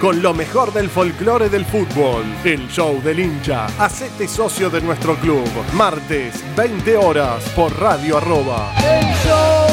con lo mejor del folclore del fútbol. El show del hincha. Hacete socio de nuestro club. Martes, 20 horas, por Radio Arroba. El show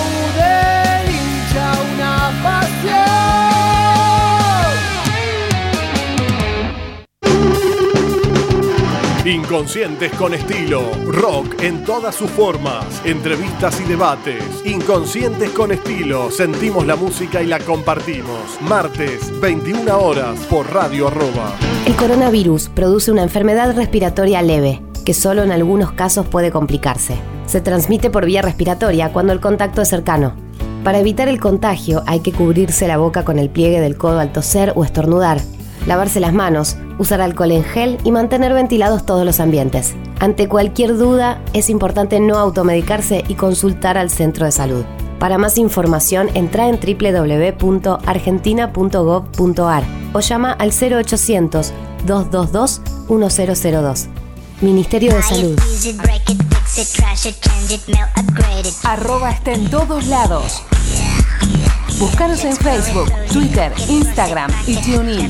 Inconscientes con estilo. Rock en todas sus formas. Entrevistas y debates. Inconscientes con estilo. Sentimos la música y la compartimos. Martes, 21 horas, por Radio Arroba. El coronavirus produce una enfermedad respiratoria leve, que solo en algunos casos puede complicarse. Se transmite por vía respiratoria cuando el contacto es cercano. Para evitar el contagio hay que cubrirse la boca con el pliegue del codo al toser o estornudar, lavarse las manos, usar alcohol en gel y mantener ventilados todos los ambientes. Ante cualquier duda, es importante no automedicarse y consultar al centro de salud. Para más información, entra en www.argentina.gov.ar o llama al 0800 222 1002. Ministerio de Salud. Arroba está en todos lados. Búscanos en Facebook, Twitter, Instagram y TuneIn.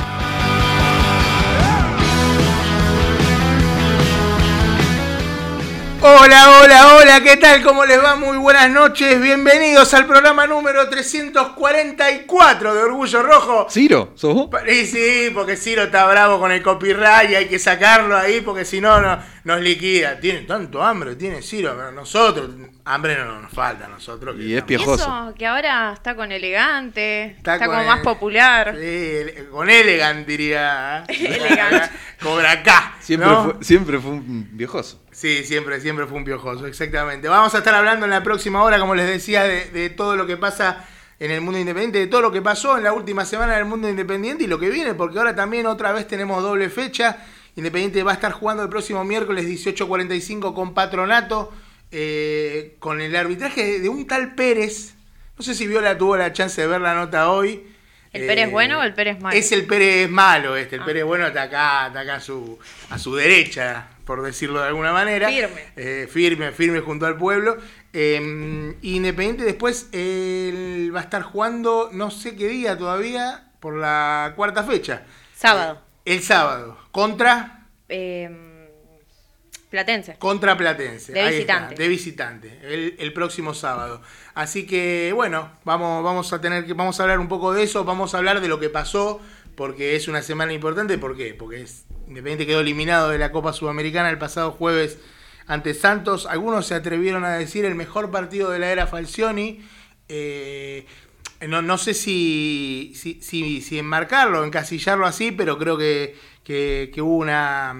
Hola, hola, hola, ¿qué tal? ¿Cómo les va? Muy buenas noches, bienvenidos al programa número 344 de Orgullo Rojo. Ciro, ¿sos vos? Sí, sí, porque Ciro está bravo con el copyright y hay que sacarlo ahí porque si no, no nos liquida. Tiene tanto hambre, tiene Ciro, pero nosotros, hambre no nos falta a nosotros. que Y es Y piojoso. eso, que ahora está con elegante, está, con como el- más popular. Sí, con elegant diría. ¿eh? Elegant. Cobra K. Siempre, ¿no? fue, siempre fue un viejoso. Sí, siempre, siempre fue un piojoso, exactamente. Vamos a estar hablando en la próxima hora, como les decía, de, de todo lo que pasa en el mundo independiente, de todo lo que pasó en la última semana en el mundo independiente y lo que viene, porque ahora también otra vez tenemos doble fecha. Independiente va a estar jugando el próximo miércoles 18.45 con Patronato, eh, con el arbitraje de, un tal Pérez. No sé si Viola tuvo la chance de ver la nota hoy. ¿El Pérez bueno o el Pérez malo? Es el Pérez malo este, el Ah. Pérez bueno está acá, está acá a su, a su derecha, por decirlo de alguna manera. Firme. Eh, firme, firme junto al pueblo. Eh, Independiente después él va a estar jugando no sé qué día todavía por la cuarta fecha. Sábado. El sábado. Contra, Eh, Platense. contra Platense. De Ahí visitante. está, de visitante. El, el próximo sábado. Así que bueno, vamos, vamos a tener que, vamos a hablar un poco de eso, vamos a hablar de lo que pasó, porque es una semana importante. ¿Por qué? Porque es, Independiente quedó eliminado de la Copa Sudamericana el pasado jueves ante Santos. Algunos se atrevieron a decir el mejor partido de la era Falcioni. Eh, no, sé si, enmarcarlo, encasillarlo así, pero creo que, hubo una,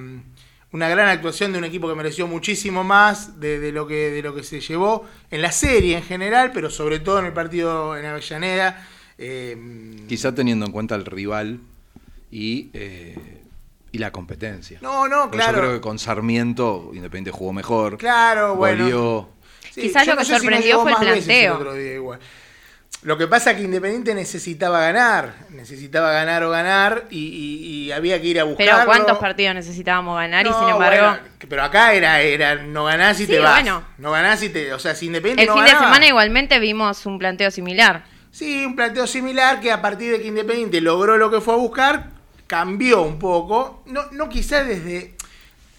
gran actuación de un equipo que mereció muchísimo más de, de lo que, de lo que se llevó en la serie en general, pero sobre todo en el partido en Avellaneda. Eh, Quizá teniendo en cuenta el rival y, eh, y la competencia. no, no, Porque claro. Yo creo que con Sarmiento, Independiente jugó mejor. Claro, bueno. Quizás lo que si sorprendió fue el planteo. otro día igual. Lo que pasa es que Independiente necesitaba ganar, necesitaba ganar o ganar y, y- y había que ir a buscarlo. Pero ¿cuántos partidos necesitábamos ganar? y sin embargo, bueno, pero acá era, era no ganás y Sí, te vas. bueno. No ganás y te. O sea, si Independiente el no fin de semana igualmente vimos un planteo similar. Sí, un planteo similar que a partir de que Independiente logró lo que fue a buscar, cambió un poco. No, no quizás desde.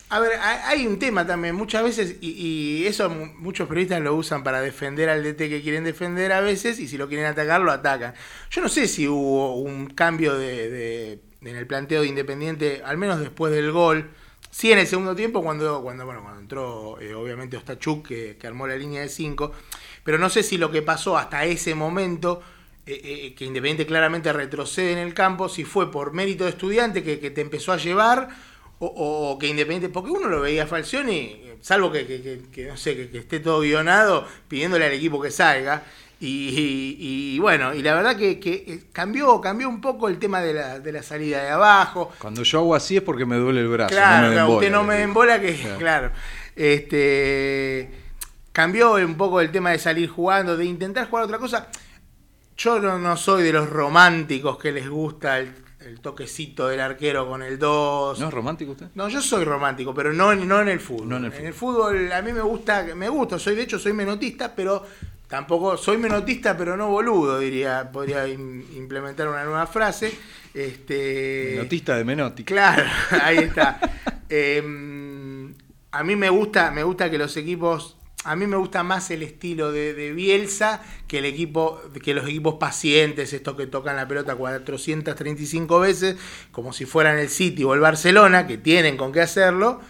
A ver, hay un tema también, muchas veces, y, eso mu- muchos periodistas lo usan para defender al DT que quieren defender a veces, y si lo quieren atacar, lo atacan. Yo no sé si hubo un cambio de, de- en el planteo de Independiente, al menos después del gol. Sí, en el segundo tiempo, cuando, cuando, bueno, cuando entró eh, obviamente Ostachuk, que, que armó la línea de 5, pero no sé si lo que pasó hasta ese momento, eh, eh, que Independiente claramente retrocede en el campo, si fue por mérito de estudiante que, que te empezó a llevar, o, que Independiente, porque uno lo veía a Falcioni, eh, salvo que, que- que- que, no sé, que, esté todo guionado, pidiéndole al equipo que salga. Y, y- y bueno, y la verdad que, eh, cambió, cambió un poco el tema de la, de la salida de abajo. Cuando yo hago así es porque me duele el brazo. Claro, no me claro, embola, usted no me embola que, Claro. claro. Este cambió un poco el tema de salir jugando, de intentar jugar otra cosa. Yo no, no soy de los románticos que les gusta el, el toquecito del arquero con el 2. ¿No es romántico usted? No, yo soy romántico, pero no, en- no en el fútbol. No en en, el fútbol a mí me gusta, me gusta, soy de hecho soy menotista, pero tampoco soy menotista, pero no boludo, diría, podría im- implementar una nueva frase. Este Notista de Menotti. Claro, ahí está. Eh, a mí me gusta, me gusta que los equipos, a mí me gusta más el estilo de, de Bielsa que el equipo, que los equipos pacientes, estos que tocan la pelota 435 veces, como si fueran el City o el Barcelona, que tienen con qué hacerlo.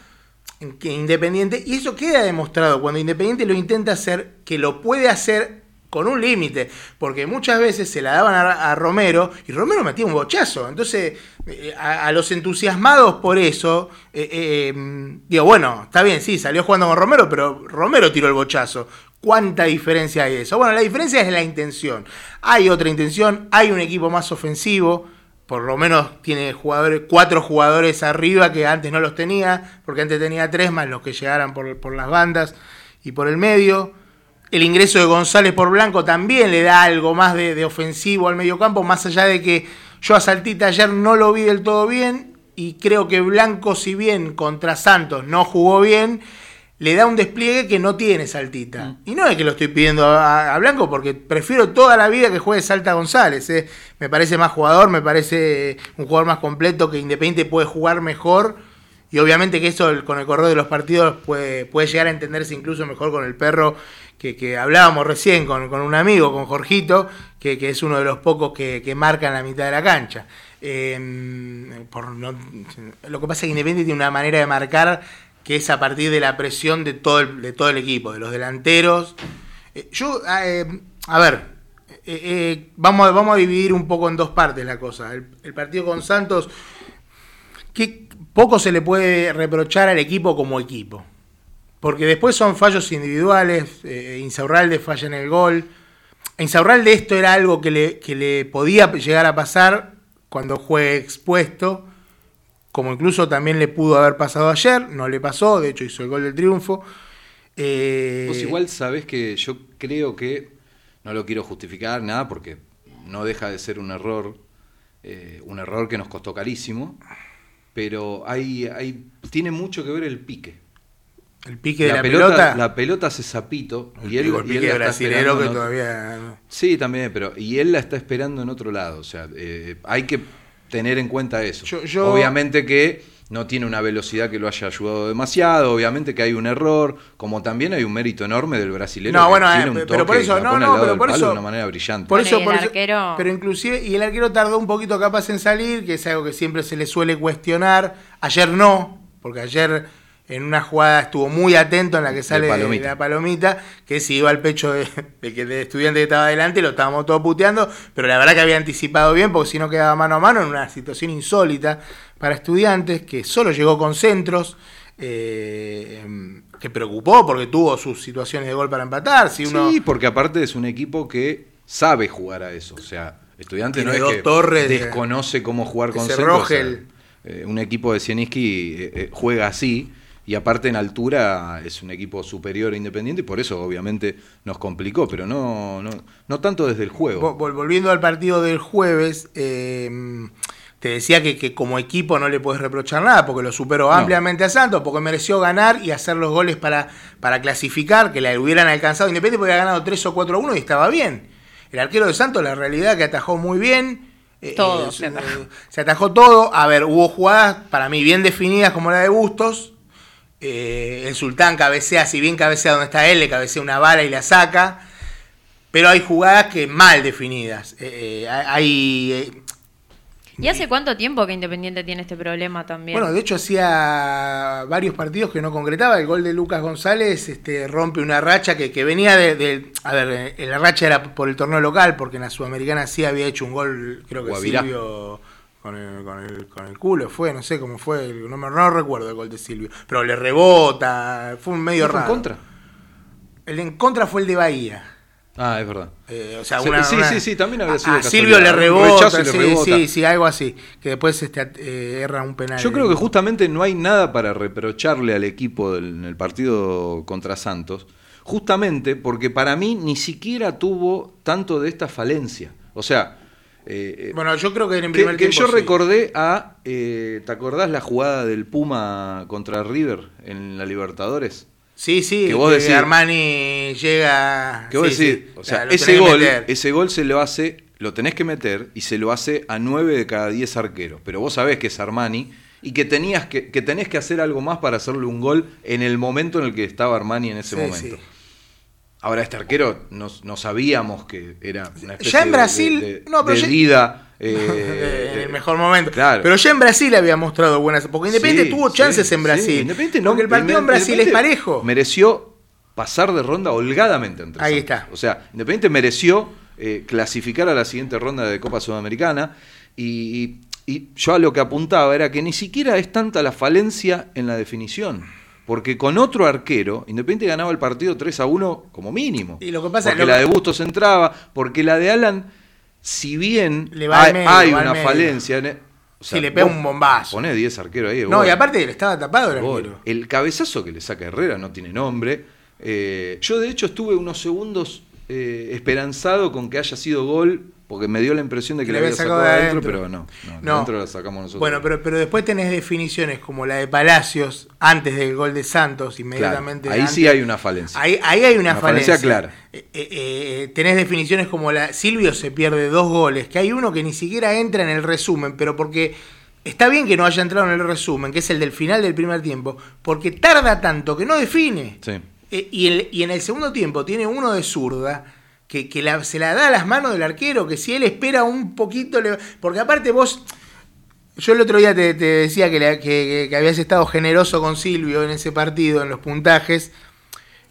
que Independiente, y eso queda demostrado cuando Independiente lo intenta hacer, que lo puede hacer con un límite, porque muchas veces se la daban a, Romero y Romero metía un bochazo. Entonces, eh, a, los entusiasmados por eso, eh, eh, mm, digo, bueno, está bien, sí, salió jugando con Romero, pero Romero tiró el bochazo. ¿Cuánta diferencia hay eso? Bueno, la diferencia es la intención. Hay otra intención, hay un equipo más ofensivo, por lo menos tiene jugadores, cuatro jugadores arriba que antes no los tenía, porque antes tenía tres más los que llegaran por, por las bandas y por el medio. El ingreso de González por Blanco también le da algo más de, de ofensivo al mediocampo, más allá de que yo a Saltita ayer no lo vi del todo bien y creo que Blanco, si bien contra Santos no jugó bien, le da un despliegue que no tiene Saltita. Y no es que lo estoy pidiendo a, a Blanco, porque prefiero toda la vida que juegue Salta González. eh. Me parece más jugador, me parece un jugador más completo, que Independiente puede jugar mejor. Y obviamente que eso con el correo de los partidos puede, puede llegar a entenderse incluso mejor con el perro que, que hablábamos recién con, con un amigo, con Jorgito, que, que es uno de los pocos que, que marcan la mitad de la cancha. Eh, por no- lo que pasa es que Independiente tiene una manera de marcar que es a partir de la presión de todo el, de todo el equipo, de los delanteros. Eh, yo, eh, a ver, eh, eh, vamos, vamos a dividir un poco en dos partes la cosa. El, el partido con Santos, que poco se le puede reprochar al equipo como equipo. Porque después son fallos individuales, eh, Insaurralde falla en el gol. A Insaurralde esto era algo que le, que le podía llegar a pasar cuando fue expuesto, como incluso también le pudo haber pasado ayer, no le pasó, de hecho hizo el gol del triunfo. Eh, Vos igual sabés que yo creo que, no lo quiero justificar nada porque no deja de ser un error, eh, un error que nos costó carísimo, pero hay, hay, tiene mucho que ver el pique. el pique de la, pelota, La pelota hace zapito y él, el y él pique brasilero que todavía... Sí, también, pero y él la está esperando en otro lado, o sea, eh, hay que tener en cuenta eso. Yo- yo- Obviamente que no tiene una velocidad que lo haya ayudado demasiado, obviamente que hay un error, como también hay un mérito enorme del brasileño. No, que bueno, tiene eh, un pero por eso, no, no, pero por eso- de una manera brillante. Por eso, y el por eso- arquero- pero inclusive, y el arquero tardó un poquito capaz en salir, que es algo que siempre se le suele cuestionar. Ayer no, porque ayer en una jugada estuvo muy atento en la que sale palomita. la palomita, que si iba al pecho de, de que de estudiante que estaba adelante, lo estábamos todos puteando, pero la verdad que había anticipado bien, porque si no quedaba mano a mano en una situación insólita para estudiantes, que solo llegó con centros. eh, que preocupó porque tuvo sus situaciones de gol para empatar. Si uno, Sí, porque aparte es un equipo que sabe jugar a eso. O sea, estudiante no es que torres de- desconoce cómo jugar con ese centro, o sea, Rogel. eh, un equipo de Sieniski eh, eh, juega así y aparte en altura es un equipo superior e independiente y por eso obviamente nos complicó, pero no, no, no tanto desde el juego. Vol- vol- Volviendo al partido del jueves, eh, te decía que, que como equipo no le puedes reprochar nada, porque lo superó No. ampliamente a Santos, porque mereció ganar y hacer los goles para, para clasificar, que la hubieran alcanzado Independiente, porque había ganado 3 o 4 a 1 y estaba bien. El arquero de Santos, la realidad que atajó muy bien. eh, Todo eh, se atajó. se atajó todo. A ver, hubo jugadas para mí bien definidas como la de Bustos, Eh, el Sultán cabecea, si bien cabecea donde está él, le cabecea una bala y la saca. Pero hay jugadas que mal definidas. Eh, eh, hay. ¿Y hace cuánto tiempo que Independiente tiene este problema también? bueno, de hecho hacía varios partidos que no concretaba. El gol de Lucas González este, rompe una racha que, que venía de, de- A ver, eh, la racha era por el torneo local, porque en la Sudamericana sí había hecho un gol, creo que Guavirá. Silvio con el, con, el, con el culo fue, no sé cómo fue, no, me- no recuerdo el gol de Silvio. Pero le rebota, fue un medio ¿No fue en contra? El en contra fue el de Bahía. Ah, es verdad. Eh, o sea, una- sí, una- sí, sí, también había sido a. Silvio le rebota, le sí, rebota. sí, sí, algo así. Que después este, eh, erra un penal. Yo creo que justamente no hay nada para reprocharle al equipo del- en el partido contra Santos, justamente porque para mí ni siquiera tuvo tanto de esta falencia. O sea, eh, eh, Bueno, yo creo que en el primer que tiempo yo sí. recordé a, eh, ¿te acordás la jugada del Puma contra River en la Libertadores? Sí, sí, que vos decís- Armani llega. Que vos sí, decís, sí, o sea, ese que gol, ese gol se lo hace, lo tenés que meter y se lo hace a 9 de cada 10 arqueros. Pero vos sabés que es Armani y que tenías que, que tenés que hacer algo más para hacerle un gol en el momento en el que estaba Armani en ese Sí, momento. Ahora este arquero no, no sabíamos que era una especie Ya en Brasil- de, de- no, pero de ya- vida. Eh, en el mejor momento. Claro. Pero ya en Brasil había mostrado buenas. Porque Independiente Sí, tuvo sí, chances en sí. Brasil. Independiente no, porque el partido en Brasil es parejo. Mereció pasar de ronda holgadamente entre Ahí Santos. está. O sea, Independiente mereció eh, clasificar a la siguiente ronda de Copa Sudamericana y, y yo a lo que apuntaba era que ni siquiera es tanta la falencia en la definición. Porque con otro arquero, Independiente ganaba el partido 3 a 1 como mínimo. Y lo que pasa- porque la que- de Bustos entraba, porque la de Alan, si bien Le va hay, medio, hay va al una medio. falencia... en- o Sí, le pega un bombazo. Ponés 10 arqueros ahí. No, gol. y aparte estaba tapado el arquero. El cabezazo que le saca Herrera no tiene nombre. Eh, yo de hecho estuve unos segundos eh, esperanzado con que haya sido gol, porque me dio la impresión de que le había sacado sacado de adentro, adentro. pero no. no, No. Adentro la sacamos nosotros. Bueno, pero, pero después tenés definiciones como la de Palacios antes del gol de Santos, Claro, inmediatamente. ahí antes. sí hay una falencia. Ahí, ahí hay una, Una falencia falencia. clara. Eh, eh, eh, tenés definiciones como la. Silvio se pierde dos goles, que hay uno que ni siquiera entra en el resumen, pero porque. Está bien que no haya entrado en el resumen, que es el del final del primer tiempo, porque tarda tanto que no define. Sí. Eh, y, el- y en el segundo tiempo tiene uno de zurda que, que la- se la da a las manos del arquero, que si él espera un poquito, le- porque aparte vos, yo el otro día te, te decía que, la- que- que- que habías estado generoso con Silvio en ese partido, en los puntajes,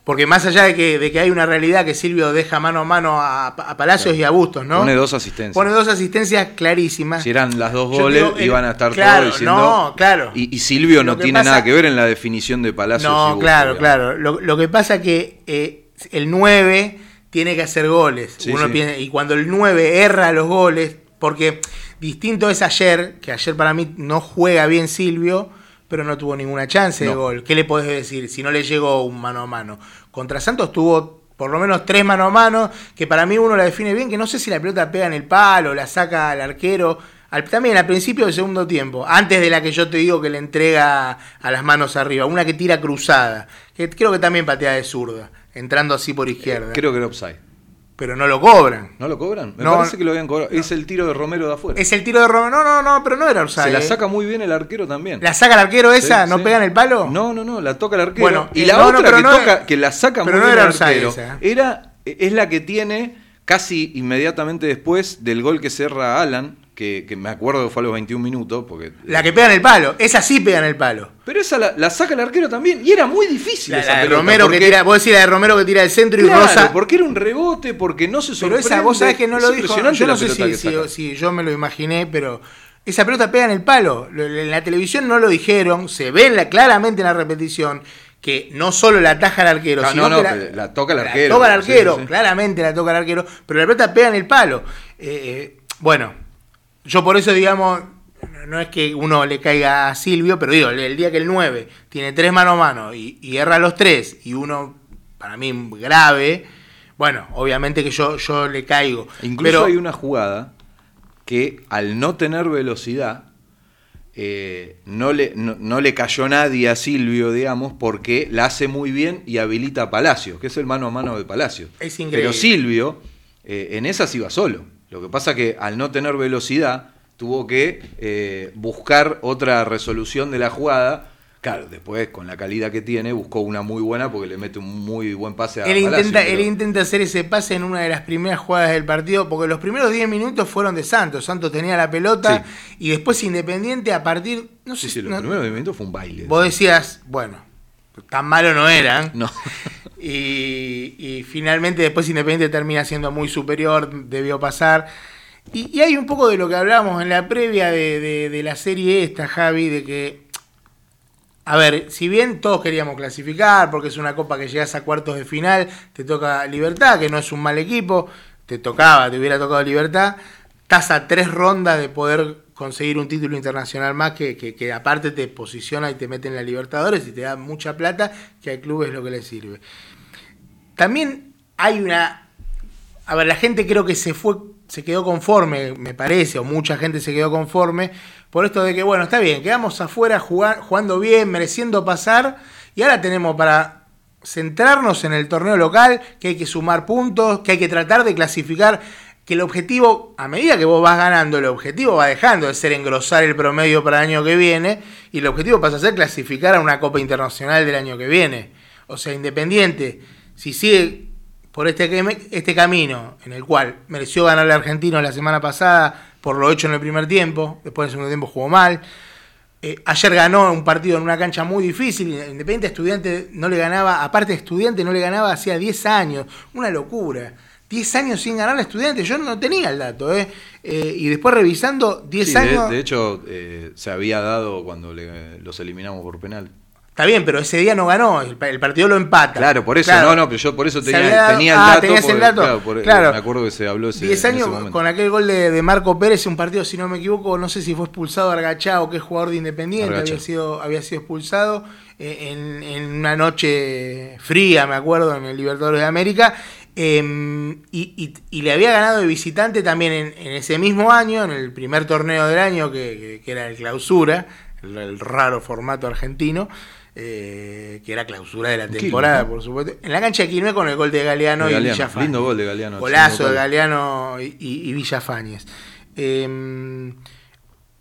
porque más allá de que, de que hay una realidad que Silvio deja mano a mano a, a Palacios Claro. y a Bustos, ¿no? Pone dos asistencias. Pone dos asistencias clarísimas. si eran las dos goles, digo, iban a estar claro, todos diciendo. no, claro. Y, y Silvio no tiene pasa- nada que ver en la definición de Palacios. y No, Bustos, claro, digamos. claro. Lo, lo que pasa que eh, el 9 tiene que hacer goles. Sí, Uno sí. piensa- y cuando el 9 erra los goles, porque distinto es ayer, que ayer para mí no juega bien Silvio, pero no tuvo ninguna chance de gol. ¿Qué le podés decir si no le llegó un mano a mano? Contra Santos tuvo por lo menos tres mano a mano, que para mí uno la define bien, que no sé si la pelota pega en el palo, la saca al arquero. Al- también al principio del segundo tiempo, antes de la que yo te digo que le entrega a las manos arriba, una que tira cruzada, que creo que también patea de zurda, entrando así por izquierda, Creo que era offside. pero no lo cobran. ¿No lo cobran? Me No, parece que lo habían cobrado. Es el tiro de Romero de afuera. Es el tiro de Romero, no, no, no, pero no era offside. Se la eh. saca muy bien el arquero también. ¿La saca el arquero esa? Sí, ¿No sí. pega en el palo? No, no, no, la toca el arquero. Bueno, y eh, la no, otra que no toca, que la saca pero muy no bien era el arquero, esa. era, es la que tiene casi inmediatamente después del gol que cerra Alan, que, que me acuerdo que fue a los 21 minutos, porque... La que pega en el palo, esa sí pega en el palo. Pero esa la, la saca el arquero también, y era muy difícil La, esa la de pelota, Romero que tira, vos decís la de Romero que tira del centro y Claro, Rosa. porque era un rebote, porque no se Pero sorprende. esa, vos sabés que no lo dijo. Yo no la sé si, yo me lo imaginé, pero esa pelota pega en el palo. Lo- En la televisión no lo dijeron, se ve en la- claramente en la repetición que no solo la ataja el arquero, Ah, sino no, no, que la, pero la toca el la arquero. toca el arquero, sí. claramente la toca el arquero, pero la pelota pega en el palo. Eh, eh, bueno, yo por eso, digamos, no es que uno le caiga a Silvio, pero digo, el, día que el 9 tiene tres mano a mano y, y erra los tres y uno, para mí, grave, bueno, obviamente que yo, yo le caigo. Incluso pero, hay una jugada que al no tener velocidad eh, no, le, no, no le cayó nadie a Silvio, digamos, porque la hace muy bien y habilita a Palacios, que es el mano a mano de Palacios. Es increíble. Pero Silvio eh, en esas iba solo. Lo que pasa que al no tener velocidad tuvo que eh, buscar otra resolución de la jugada Claro, después con la calidad que tiene, buscó una muy buena porque le mete un muy buen pase a Él Palacio, intenta, pero- él intenta hacer ese pase en una de las primeras jugadas del partido, porque los primeros 10 minutos fueron de Santos. Santos tenía la pelota y después Independiente a partir. No sé Sí, si sí, los no- primeros minutos fue un baile. Vos decías, bueno, tan malo no eran. No. Y, finalmente después Independiente termina siendo muy superior, debió pasar. Y, y hay un poco de lo que hablábamos en la previa de, de- de la serie esta, Javi, de que, a ver, si bien todos queríamos clasificar, porque es una copa que llegas a cuartos de final, te toca Libertad, que no es un mal equipo, te tocaba, te hubiera tocado Libertad, estás a tres rondas de poder conseguir un título internacional más que, que, que aparte te posiciona y te mete en la Libertadores y te da mucha plata, que al club es lo que le sirve. También hay una. A ver, la gente creo que se fue, se quedó conforme, me parece, o mucha gente se quedó conforme, por esto de que, bueno, está bien, quedamos afuera jugar- jugando bien, mereciendo pasar, y ahora tenemos para centrarnos en el torneo local, que hay que sumar puntos, que hay que tratar de clasificar, que el objetivo, a medida que vos vas ganando, el objetivo va dejando de ser engrosar el promedio para el año que viene, y el objetivo pasa a ser clasificar a una Copa Internacional del año que viene. O sea, Independiente, si sigue por este, este camino en el cual mereció ganarle a Argentinos la semana pasada por lo hecho en el primer tiempo, después en el segundo tiempo jugó mal. Eh, ayer ganó un partido en una cancha muy difícil, Independiente Estudiante no le ganaba, aparte Estudiante no le ganaba hacía 10 años, una locura. 10 años sin ganar a Estudiante, yo no tenía el dato, ¿eh? Eh, y después revisando 10 Sí, de, años... de hecho, eh, se había dado cuando le- los eliminamos por penal. Está bien, pero ese día no ganó, el, pa- el partido lo empata. Claro, por eso, Claro. no, no, pero yo por eso tenía, dado- tenía el ah, dato. tenías el dato. Claro, por- Claro. me acuerdo que se habló ese, 10 en ese años momento. con aquel gol de, de Marco Pérez, un partido, si no me equivoco, no sé si fue expulsado Argachá o qué jugador de Independiente había sido, había sido expulsado eh, en, en una noche fría, me acuerdo, en el Libertadores de América. eh, y, y- y le había ganado de visitante también en, en ese mismo año, en el primer torneo del año, que, que- que era el clausura, el, el raro formato argentino. Eh, que era clausura de la Quilmes, temporada, ¿no? por supuesto. En la cancha de Quilmes con el gol de Galeano De y Villafañez. lindo gol de Galeano, Golazo de. Galeano y, y- y Villafañez. Eh,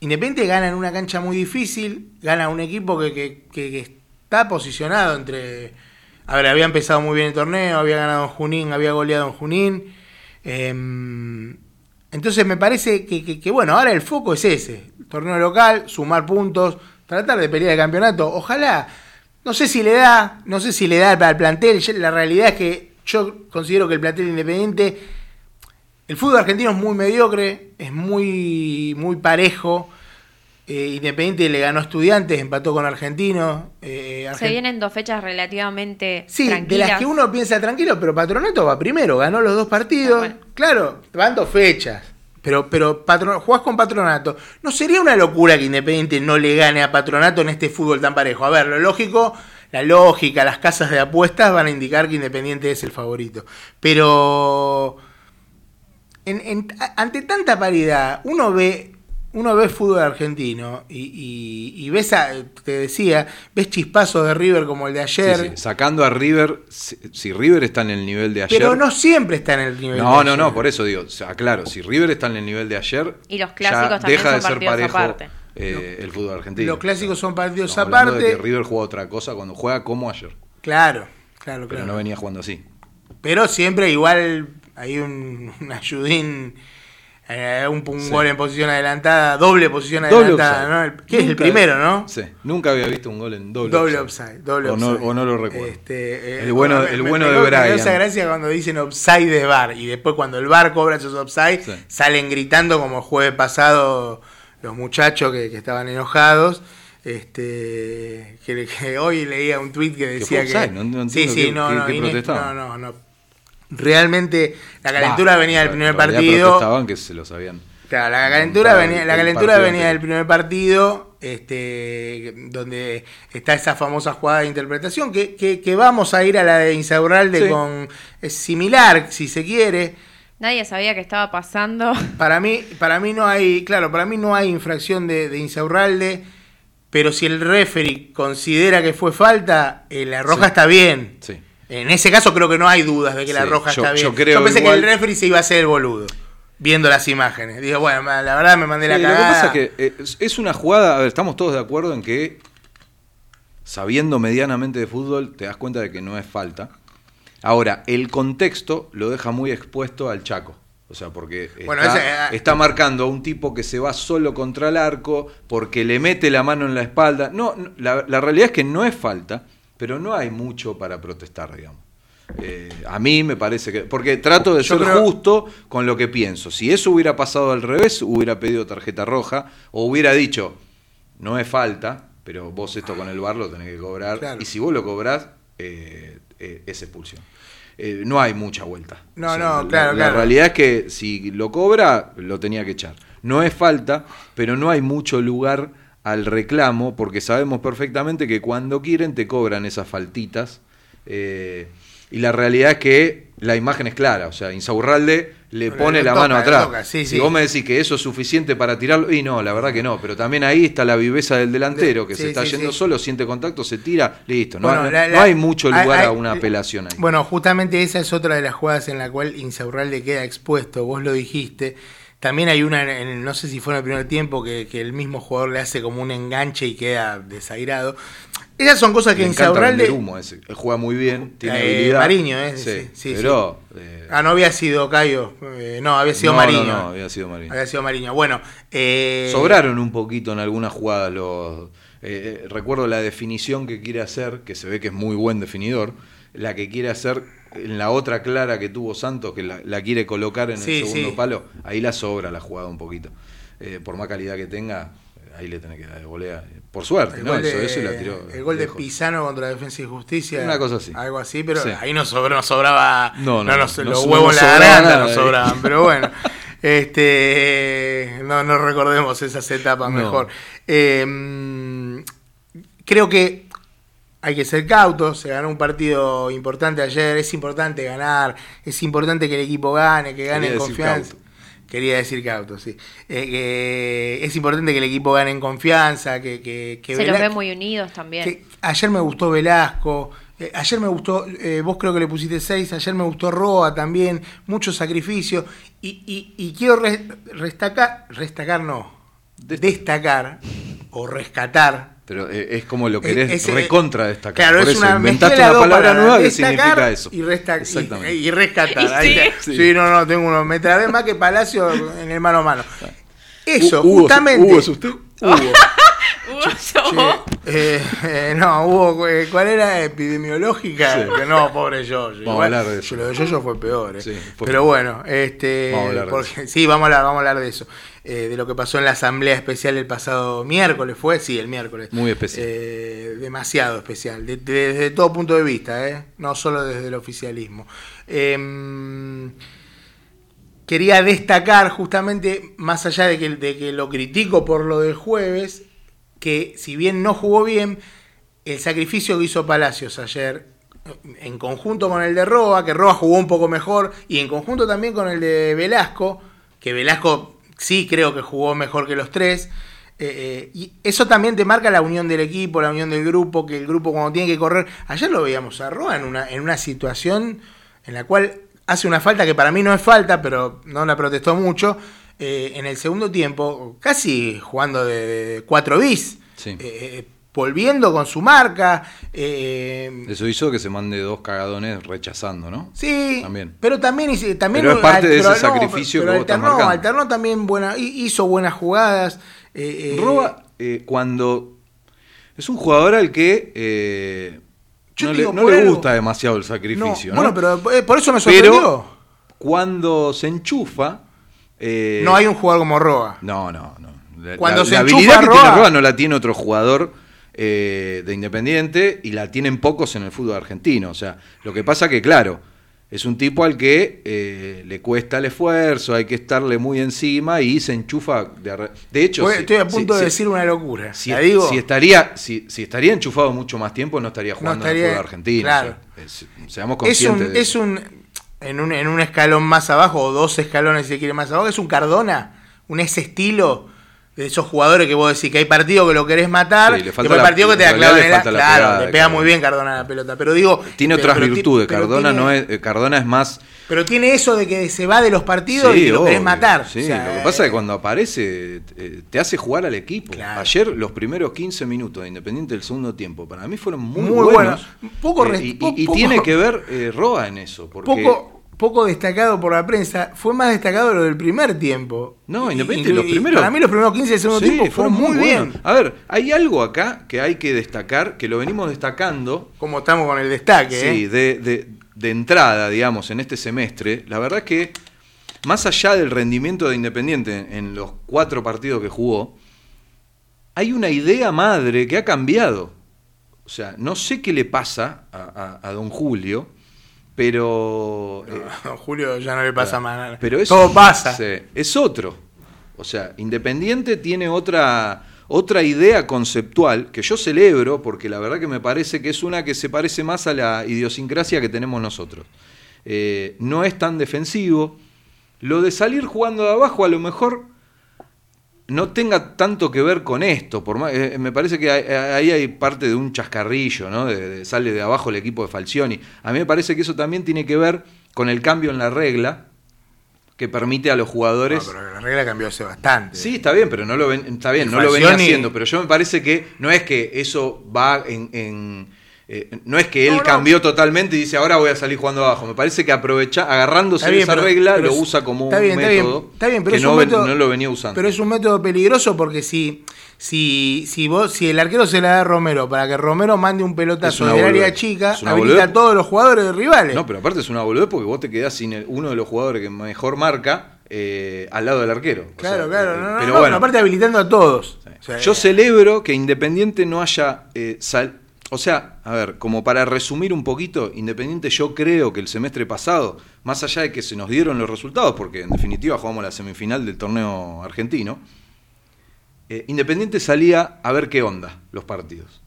Independiente gana en una cancha muy difícil, gana un equipo que, que- que- que está posicionado entre... A ver, había empezado muy bien el torneo, había ganado en Junín, había goleado en Junín. Eh, entonces me parece que, bueno, ahora el foco es ese. Torneo local, sumar puntos, tratar de pelear el campeonato. Ojalá, no sé si le da, no sé si le da al plantel. La realidad es que yo considero que el plantel independiente, el fútbol argentino es muy mediocre, es muy, muy parejo. Eh, Independiente le ganó a Estudiantes, empató con Argentinos. eh, Se vienen dos fechas relativamente Sí, de tranquilas. las que uno piensa tranquilo, pero Patronato va primero, ganó los dos partidos. Ah, bueno. Claro, van dos fechas. Pero, pero patro- jugás con Patronato. ¿No sería una locura que Independiente no le gane a Patronato en este fútbol tan parejo? A ver, lo lógico, la lógica, las casas de apuestas van a indicar que Independiente es el favorito. Pero ante tanta paridad, uno ve, uno ve fútbol argentino y, y- y ves, a- te decía, ves chispazos de River como el de ayer. sí, Sacando a River, si, si River está en el nivel de ayer. Pero no siempre está en el nivel. No, de no, ayer. no, por eso digo, o sea, claro, si River está en el nivel de ayer, Y los ya clásicos también deja de son ser partidos parejo aparte. eh, el fútbol argentino. Los clásicos son partidos de aparte. que River juega otra cosa cuando juega como ayer, Claro, claro, pero claro. no venía jugando así. Pero siempre igual hay un, un ayudín, eh, un, un Sí. gol en posición adelantada, doble posición adelantada. ¿no? Que es el primero, ¿no? Sí, nunca había visto un gol en doble, Doble offside, doble o, no, offside. o no lo recuerdo. Este, eh, El bueno- me- el me- bueno me- de me Brian. causa gracia cuando dicen offside de bar y después cuando el bar cobra esos offside Sí. salen gritando como el jueves pasado los muchachos que, que estaban enojados. Este, que, que hoy leía un tweet que decía que, offside, no- no sí, sí, qué- no, qué- no, qué Inés, protestaban. no, no, no. Realmente la calentura Bah, venía del primer partido. protestaban que se lo sabían. Claro, la calentura venía, la calentura venía del primer partido, este, donde está esa famosa jugada de interpretación, que, que, que vamos a ir a la de Insaurralde Sí. con. Es similar, si se quiere. Nadie sabía qué estaba pasando. Para mí, para mí no hay, claro, para mí no hay infracción de, de Insaurralde, pero si el referee considera que fue falta, eh, la roja Sí. está bien. Sí. En ese caso creo que no hay dudas de que la Sí, roja yo- está bien. yo creo pensé igual- que el referee se iba a hacer el boludo, viendo las imágenes. Digo, bueno, la verdad me mandé la Sí, lo que cagada. pasa es que eh, es- es una jugada, a ver, estamos todos de acuerdo en que sabiendo medianamente de fútbol, te das cuenta de que no es falta. Ahora, el contexto lo deja muy expuesto al Chaco. O sea, porque Bueno, está, ese, ah, está marcando a un tipo que se va solo contra el arco, porque le mete la mano en la espalda. No, no, la, la realidad es que no es falta, pero no hay mucho para protestar, digamos. Eh, a mí me parece que. Porque trato de Yo ser creo- justo con lo que pienso. Si eso hubiera pasado al revés, hubiera pedido tarjeta roja o hubiera dicho, no es falta, pero vos esto con el bar lo tenés que cobrar. Claro. Y si vos lo cobrás, eh, eh, es expulsión. No hay mucha vuelta. No, no, la- claro, La claro. realidad es que si lo cobra, lo tenía que echar. No es falta, pero no hay mucho lugar al reclamo, porque sabemos perfectamente que cuando quieren te cobran esas faltitas. eh, y la realidad es que la imagen es clara, o sea, Insaurralde le pone le la toca, mano atrás. sí, si sí. vos me decís que eso es suficiente para tirarlo, y no, la verdad que no, pero también ahí está la viveza del delantero, que Sí, se está yendo solo, siente contacto, se tira, listo. No, Bueno, no- la- no la- hay mucho lugar hay- a una apelación ahí. Bueno, justamente esa es otra de las jugadas en la cual Insaurralde queda expuesto, vos lo dijiste. También hay una, en no sé si fue en el primer tiempo, que, que el mismo jugador le hace como un enganche y queda desairado. Esas son cosas que Insaurralde... vender humo ese. Él juega muy bien, tiene Eh, habilidad. Mariño, eh, sí, sí, sí, pero eh, Ah, no había sido Cayo, eh, no, había sido no, Mariño. No, no, había sido Mariño. Había sido Mariño. Bueno, Sobraron un poquito en algunas jugadas los. recuerdo la definición que quiere hacer, que se ve que es muy buen definidor, la que quiere hacer en la otra clara que tuvo Santos, que la, la quiere colocar en Sí, el segundo sí. palo, ahí la sobra la jugada un poquito. Eh, por más calidad que tenga, ahí le tenés que dar de volea. Por suerte, El ¿no? Eso, de, eso y la tiró. el gol de. Pisano contra Defensa y Justicia. Una cosa así. Algo así, pero Sí. ahí no, sobra, no sobraba. No, no, nos- los huevos en la garganta no sobraban, pero bueno. Este, no, no recordemos esas etapas mejor. Eh, mm, creo que hay que ser cautos. Se ganó un partido importante ayer. Es importante ganar. Es importante que el equipo gane, que gane Quería en confianza. cauto. Quería decir cauto, sí. Eh, que es importante que el equipo gane en confianza, que, que, que Se los ve muy unidos también. que ayer me gustó Velasco, eh, ayer me gustó, eh, vos creo que le pusiste 6, ayer me gustó Roa también, mucho sacrificio. Y, y- y quiero re- restacar, restacar no, Dest- destacar o rescatar. Pero eh, es como lo Eh, querés ese- recontra destacar. Claro, Por es eso una inventaste una palabra nueva que significa eso. Y, resta- y- Exactamente. y rescatar. Ahí sí. está. Sí. Sí. no, no, tengo uno. Me trabé más que Palacio en el mano a mano. Eso, Hugo, justamente. Hugo, ¿es usted? Hugo. Hugo, yo- eh, eh, no, hubo, eh, ¿cuál era? Epidemiológica. Sí. Que no, pobre yo. Vamos a hablar de eso. Lo de yo fue peor. eh. Sí, fue Pero bueno, este, Vamos a hablar de porque- sí, vamos a hablar, vamos a hablar de eso. Eh, de lo que pasó en la asamblea especial el pasado miércoles, ¿fue? Sí, el miércoles. Muy especial. Eh, demasiado especial, de- de- desde todo punto de vista, ¿eh? no solo desde el oficialismo. Em, quería destacar justamente, más allá de que, de que lo critico por lo del jueves, que si bien no jugó bien, el sacrificio que hizo Palacios ayer, en conjunto con el de Roa, que Roa jugó un poco mejor, y en conjunto también con el de Velasco, que Velasco sí creo que jugó mejor que los tres. eh, eh, y eso también te marca la unión del equipo, la unión del grupo, que el grupo cuando tiene que correr. Ayer lo veíamos a Roa en una, en una situación en la cual hace una falta que para mí no es falta, pero no la protestó mucho. eh, en el segundo tiempo, casi jugando de, de 4 bis, Sí. Volviendo con su marca. eh, Eso hizo que se mande dos cagadones rechazando, ¿no? Sí, También. pero también, también Pero es parte de ese pero sacrificio pero que vos estás alternó, alternó también buena, hi- hizo buenas jugadas. eh, eh, eh, cuando. Es un jugador al que. Yo no le, digo, no por le algo- gusta demasiado el no, sacrificio, ¿no? Bueno, pero eh, por eso me sorprendió. Pero cuando se enchufa. eh, no hay un jugador como Roa. No, no, no. La, Cuando la- se la enchufa habilidad que Roa- tiene Roa no la tiene otro jugador eh, de Independiente y la tienen pocos en el fútbol argentino. O sea, lo que pasa que, claro, es un tipo al que eh, le cuesta el esfuerzo, hay que estarle muy encima y se enchufa. De, de hecho, Voy- si- estoy a punto si- de si- decir una locura. si, la digo. si estaría, si, si estaría enchufado mucho más tiempo, no estaría jugando en estaría- el fútbol argentino. claro. o sea, es- seamos es conscientes. un, de es un en un en un escalón más abajo o dos escalones si se quiere más abajo es un Cardona un ese estilo esos jugadores que vos decís que hay partidos que lo querés matar, Sí, le falta después hay la- partidos que te la le falta Claro, pegada le de pega muy bien Cardona a la pelota. Pero digo. Tiene otras pero virtudes. pero Cardona, tiene- no es, eh, Cardona es más. Pero tiene eso de que se va de los partidos y lo querés matar. sí, O sea, lo que pasa es que cuando aparece eh, te hace jugar al equipo. Claro. Ayer los primeros 15 minutos de Independiente del segundo tiempo para mí fueron muy, Muy buenos. buenos. Poco Eh, y, tiene que ver eh, Roa en eso. Porque poco, poco destacado por la prensa. Fue más destacado lo del primer tiempo. No, Independiente, los primeros- Para mí, los primeros 15 del segundo Sí, tiempo fueron muy buenos. bien. A ver, hay algo acá que hay que destacar, que lo venimos destacando. Como estamos con el destaque. Sí, ¿eh? de, de- de entrada, digamos, en este semestre, la verdad que más allá del rendimiento de Independiente en los cuatro partidos que jugó, hay una idea madre que ha cambiado. O sea, no sé qué le pasa a, a- a don Julio, pero... eh, No, Julio ya no le pasa más nada. pero es, Todo pasa. es otro. O sea, Independiente tiene otra, otra idea conceptual que yo celebro porque la verdad que me parece que es una que se parece más a la idiosincrasia que tenemos nosotros. Eh, no es tan defensivo. Lo de salir jugando de abajo a lo mejor no tenga tanto que ver con esto. Por más- eh, me parece que hay- ahí hay parte de un chascarrillo, ¿no? De, de- sale de abajo el equipo de Falcioni. A mí me parece que eso también tiene que ver con el cambio en la regla que permite a los jugadores. No, pero la regla cambió hace bastante. Sí, está bien, pero no lo ven, está bien, no lo venía haciendo, pero yo me parece que no es que eso va en, en- eh, no es que él No, no. cambió totalmente y dice ahora voy a salir jugando abajo. Me parece que aprovecha, agarrándose Está de bien, esa pero- regla, pero lo usa como un bien, está bien, método está bien, pero que no, método- lo venía usando. Pero es un método peligroso porque si, si, si vos, si el arquero se la da a Romero para que Romero mande un pelotazo del área chica, habilita boludez. a todos los jugadores de rivales. No, pero aparte es una boludez porque vos te quedás sin el- uno de los jugadores que mejor marca eh, al lado del arquero. O claro, sea, claro. eh, No, no, pero no, bueno, aparte habilitando a todos. O sea, Yo celebro que Independiente no haya eh, sal- O sea, a ver, como para resumir un poquito, Independiente yo creo que el semestre pasado, más allá de que se nos dieron los resultados, porque en definitiva jugamos la semifinal del torneo argentino, eh, Independiente salía a ver qué onda los partidos.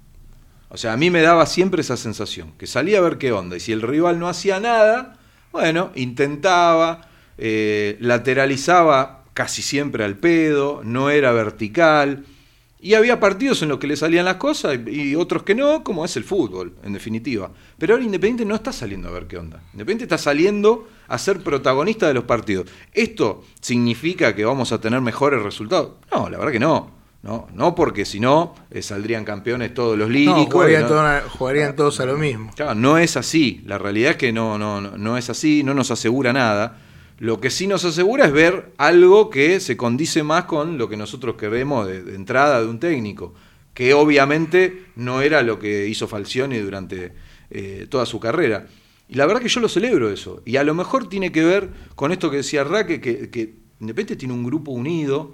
O sea, a mí me daba siempre esa sensación, que salía a ver qué onda. Y si el rival no hacía nada, bueno, intentaba, eh, lateralizaba casi siempre al pedo, no era vertical. Y había partidos en los que le salían las cosas y otros que no, como es el fútbol, en definitiva. Pero ahora Independiente no está saliendo a ver qué onda. Independiente está saliendo a ser protagonista de los partidos. ¿Esto significa que vamos a tener mejores resultados? No, la verdad que no. No, no porque si no, eh, saldrían campeones todos los no, líricos. jugarían, ¿no? todos a- jugarían todos a lo mismo. Claro, no es así. La realidad es que no, no, no, no es así, no nos asegura nada. Lo que sí nos asegura es ver algo que se condice más con lo que nosotros queremos de, de entrada de un técnico, que obviamente no era lo que hizo Falcioni durante eh, toda su carrera. Y la verdad que yo lo celebro eso. Y a lo mejor tiene que ver con esto que decía Raque, que, que Independiente tiene un grupo unido,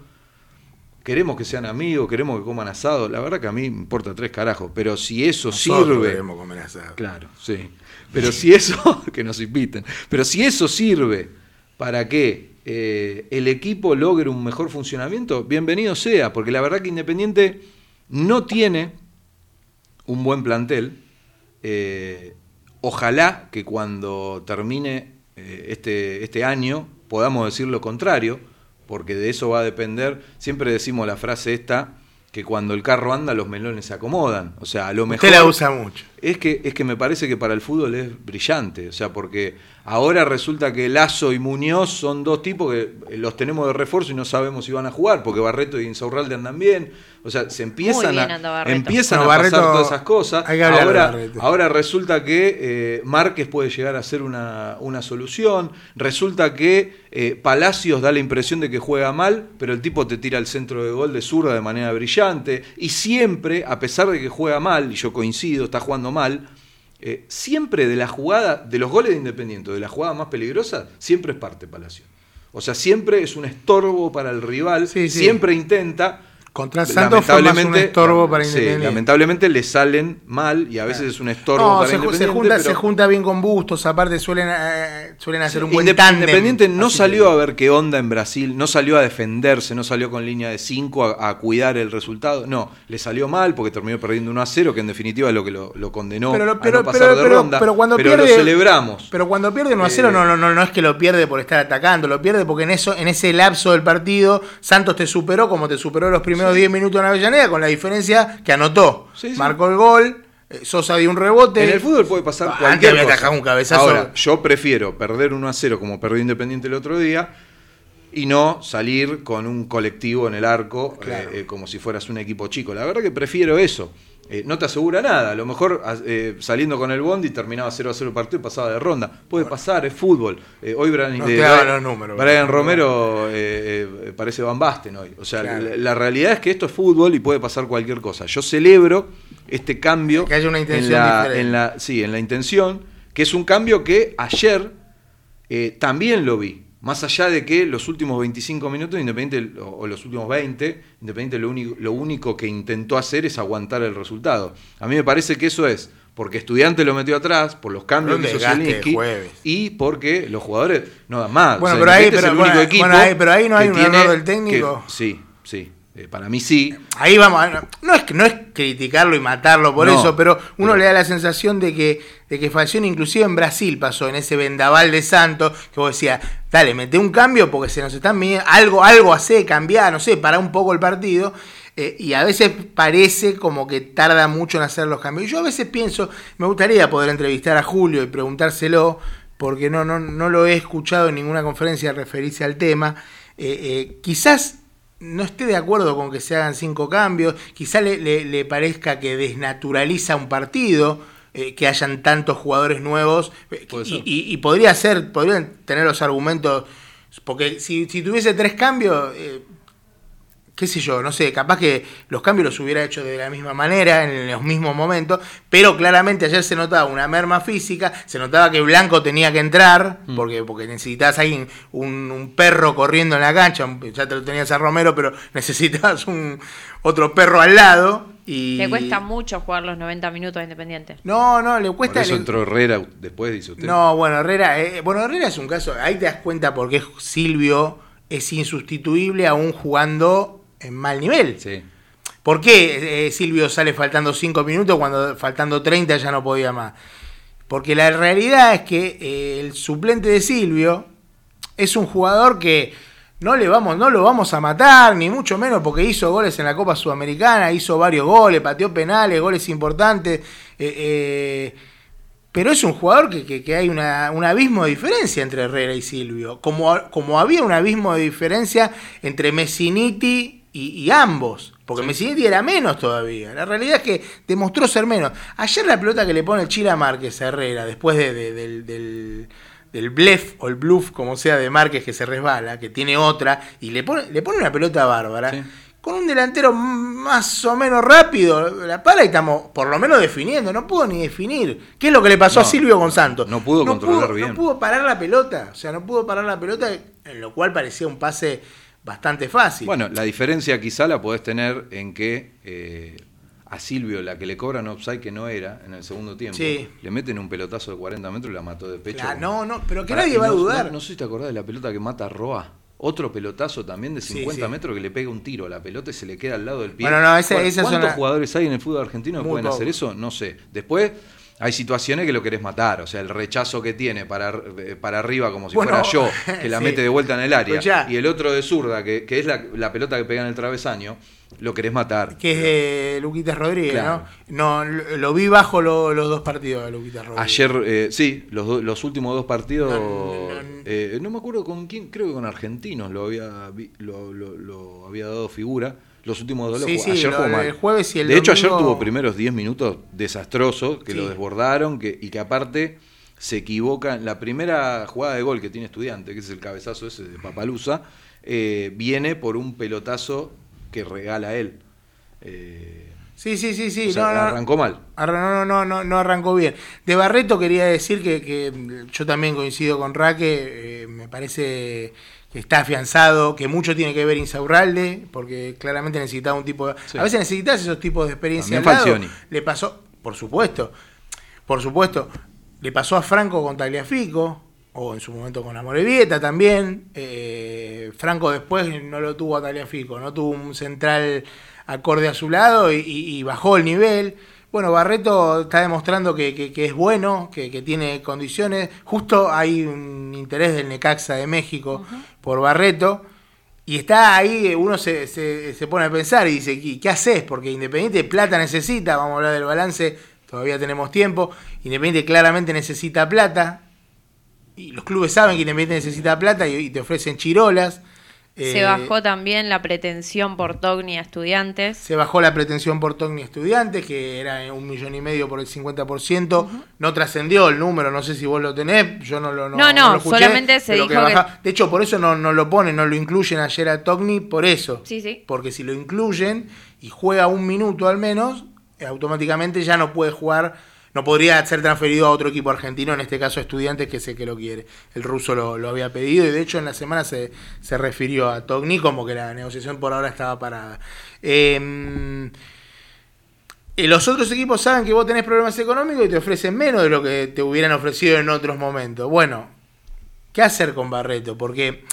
queremos que sean amigos, queremos que coman asado. La verdad que a mí me importa tres carajos, pero si eso Nosotros sirve... queremos comer asado. Claro, sí. Pero si eso, que nos inviten, pero si eso sirve para que eh, el equipo logre un mejor funcionamiento, bienvenido sea, porque la verdad que Independiente no tiene un buen plantel. Eh, ojalá que cuando termine eh, este, este año podamos decir lo contrario, porque de eso va a depender. Siempre decimos la frase esta, que cuando el carro anda los melones se acomodan. O sea, a lo mejor... Usted la usa mucho. Es que, es que me parece que para el fútbol es brillante, o sea, porque ahora resulta que Lazo y Muñoz son dos tipos que eh, los tenemos de refuerzo y no sabemos si van a jugar, porque Barreto y Insaurralde andan bien, o sea, se empiezan a, empiezan Bueno, a pasar Barreto, todas esas cosas. ahora, ahora resulta que eh, Márquez puede llegar a ser una, una solución, resulta que eh, Palacios da la impresión de que juega mal, pero el tipo te tira el centro de gol de zurda de manera brillante, y siempre, a pesar de que juega mal, y yo coincido, está jugando mal, eh, siempre de la jugada, de los goles de Independiente, de la jugada más peligrosa, siempre es parte Palacio. O sea, siempre es un estorbo para el rival, Sí, sí. siempre intenta. Contra Santos fue más un estorbo para sí, Independiente. lamentablemente le salen mal y a veces es un estorbo No, para se, ju- se Independiente. junta, pero- se junta bien con Bustos, aparte suelen, eh, suelen hacer un buen Indep- tándem. Independiente no salió que- a ver qué onda en Brasil, no salió a defenderse, no salió con línea de 5 a, a cuidar el resultado. No, le salió mal porque terminó perdiendo 1 a 0, que en definitiva es lo que lo, lo condenó Pero, a pero, no pasar de ronda. pero cuando lo pierde, celebramos. Pero cuando pierde 1 a 0 Eh, no, no, no, no es que lo pierde por estar atacando, lo pierde porque en eso, en ese lapso del partido, Santos te superó como te superó los primeros 10 minutos en Avellaneda, con la diferencia que anotó. Sí, sí. Marcó el gol, eh, Sosa dio un rebote. En el fútbol puede pasar Ah, cualquier antes había cosa. un cabezazo. Ahora, yo prefiero perder 1 a 0 como perdió Independiente el otro día y no salir con un colectivo en el arco Claro. eh, eh, como si fueras un equipo chico. La verdad que prefiero eso. Eh, no te asegura nada. A lo mejor eh, saliendo con el Bondi terminaba 0 a 0 el partido y pasaba de ronda. Puede pasar, es fútbol. Eh, hoy Brian, No Brian-. Romero parece Van Basten hoy. O sea, Claro. la, la realidad es que esto es fútbol y puede pasar cualquier cosa. Yo celebro este cambio Que haya una intención en la, diferente. en la- sí, en la intención, que es un cambio que ayer también lo vi. Más allá de que los últimos 25 minutos, Independiente, o, los últimos 20, Independiente lo único, lo único que intentó hacer es aguantar el resultado. A mí me parece que eso es porque Estudiante lo metió atrás, por los cambios que hizo y porque los jugadores no dan más. Bueno, O sea, pero ahí- pero- el bueno, único equipo bueno, ahí- pero ahí no hay un error del que- técnico. sí, sí. Eh, para mí sí. Ahí vamos, no es, no es criticarlo y matarlo por No, eso, pero uno pero- le da la sensación de que, de que Falcioni, inclusive en Brasil pasó, en ese vendaval de Santos, que vos decías, dale, mete un cambio porque se nos están midiendo, algo, algo hace, cambiar, no sé, para un poco el partido. eh, y a veces parece como que tarda mucho en hacer los cambios. Yo a veces pienso, me gustaría poder entrevistar a Julio y preguntárselo, porque no, no, no lo he escuchado en ninguna conferencia referirse al tema. Eh, quizás no esté de acuerdo con que se hagan cinco cambios, quizá le, le- le parezca que desnaturaliza un partido, eh, que hayan tantos jugadores nuevos, eh, y- y podría ser, podrían tener los argumentos, porque si, si tuviese tres cambios, eh, qué sé yo, no sé, capaz que los cambios los hubiera hecho de la misma manera, en los mismos momentos, pero claramente ayer se notaba una merma física, se notaba que Blanco tenía que entrar, Mm. porque, porque necesitabas ahí un, un perro corriendo en la cancha, un- ya te lo tenías a Romero, pero necesitabas un otro perro al lado. Y... Le cuesta mucho jugar los 90 minutos a Independiente. No, no, le Por cuesta... eso le- entró Herrera después, dice usted. no, bueno, Herrera, eh, bueno, Herrera es un caso, ahí te das cuenta porque Silvio es insustituible aún jugando en mal nivel. Sí. ¿Por qué eh, Silvio sale faltando 5 minutos cuando faltando 30 ya no podía más? Porque la realidad es que eh, el suplente de Silvio es un jugador que no le vamos, no lo vamos a matar, ni mucho menos porque hizo goles en la Copa Sudamericana, hizo varios goles, pateó penales, goles importantes. eh, eh, pero es un jugador que, que- que hay una- un abismo de diferencia entre Herrera y Silvio. Como, como había un abismo de diferencia entre Messiniti y, y ambos. Porque Messiniti era menos todavía. La realidad es que demostró ser menos. Ayer la pelota que le pone el Chila Márquez a Herrera, después de- de- del, del, del blef o el bluff, como sea, de Márquez que se resbala, que tiene otra, y le pone, le pone una pelota bárbara. Sí. Con un delantero más o menos rápido, la para y estamos por lo menos definiendo. No pudo ni definir. ¿Qué es lo que le pasó a No, Silvio con Santos? no pudo controlar bien. No pudo parar la pelota. O sea, no pudo parar la pelota, en lo cual parecía un pase bastante fácil. Bueno, la diferencia quizá la podés tener en que eh, a Silvio, la que le cobran offside que no era en el segundo tiempo, Sí. le meten un pelotazo de 40 metros y la mató de pecho. Claro, no, no, pero que nadie va a dudar. No, no sé si te acordás de la pelota que mata a Roa. Otro pelotazo también de Sí, 50 sí. metros que le pega un tiro a la pelota y se le queda al lado del pie. Bueno, no, esa- ¿Cuál- esas son ¿Cuántos las- jugadores hay en el fútbol argentino que Muy pueden hacer eso? No sé. Después hay situaciones que lo querés matar. O sea, el rechazo que tiene para, eh, para arriba como si Bueno, fuera yo, que la sí. mete de vuelta en el área. Escuchá. Y el otro de zurda, que, que es la, la pelota que pega en el travesaño, lo querés matar. Que es de Luquitas Rodríguez, Claro. ¿no? No, lo, vi bajo lo- los dos partidos de Luquitas Rodríguez. Ayer, eh, sí, los, do- los últimos dos partidos, No, no, no, no. no me acuerdo con quién, creo que con Argentinos lo había, lo, lo- lo había dado figura. Los últimos dos, lo Sí, jugó- sí, ayer jugó mal. jueves y el de hecho, ayer tuvo primeros 10 minutos desastrosos, que Sí. lo desbordaron que, y que aparte se equivoca. en La primera jugada de gol que tiene Estudiante, que es el cabezazo ese de Papalusa, eh, viene por un pelotazo que regala él. Eh, Sí, sí, sí, sí. O sea, no, no, arrancó mal. No, no, no, no arrancó bien. De Barreto quería decir que, que yo también coincido con Raque, eh, me parece que está afianzado, que mucho tiene que ver Insaurralde, porque claramente necesitaba un tipo de... Sí. A veces necesitas esos tipos de experiencia al lado. Le pasó, por supuesto, por supuesto, le pasó a Franco con Tagliafico, o en su momento con Amorebieta también. Eh, Franco después no lo tuvo a Tagliafico, no tuvo un central acorde a su lado y, y- y bajó el nivel. Bueno, Barreto está demostrando que, que- que es bueno, que, que tiene condiciones. Justo hay un interés del Necaxa de México por Barreto. Y está ahí, uno se, se- se pone a pensar y dice, ¿qué, qué haces? Porque Independiente plata necesita, vamos a hablar del balance, todavía tenemos tiempo. Independiente claramente necesita plata. Y los clubes saben que Independiente necesita plata y, y te ofrecen chirolas. Se Eh, bajó también la pretensión por Togni a estudiantes. Se bajó la pretensión por Togni Estudiantes, que era un millón y medio por el 50%. No trascendió el número, no sé si vos lo tenés, yo no lo, no, No, no, lo escuché, solamente se dijo que- baja- De hecho, por eso no, no lo ponen, no lo incluyen ayer a Togni, por eso. Sí, sí. Porque si lo incluyen y juega un minuto al menos, automáticamente ya no puede jugar, no podría ser transferido a otro equipo argentino, en este caso Estudiantes, que sé que lo quiere. El ruso lo, lo había pedido y de hecho en la semana se, se refirió a Togni como que la negociación por ahora estaba parada. Eh, eh, los otros equipos saben que vos tenés problemas económicos y te ofrecen menos de lo que te hubieran ofrecido en otros momentos. Bueno, ¿qué hacer con Barreto? Porque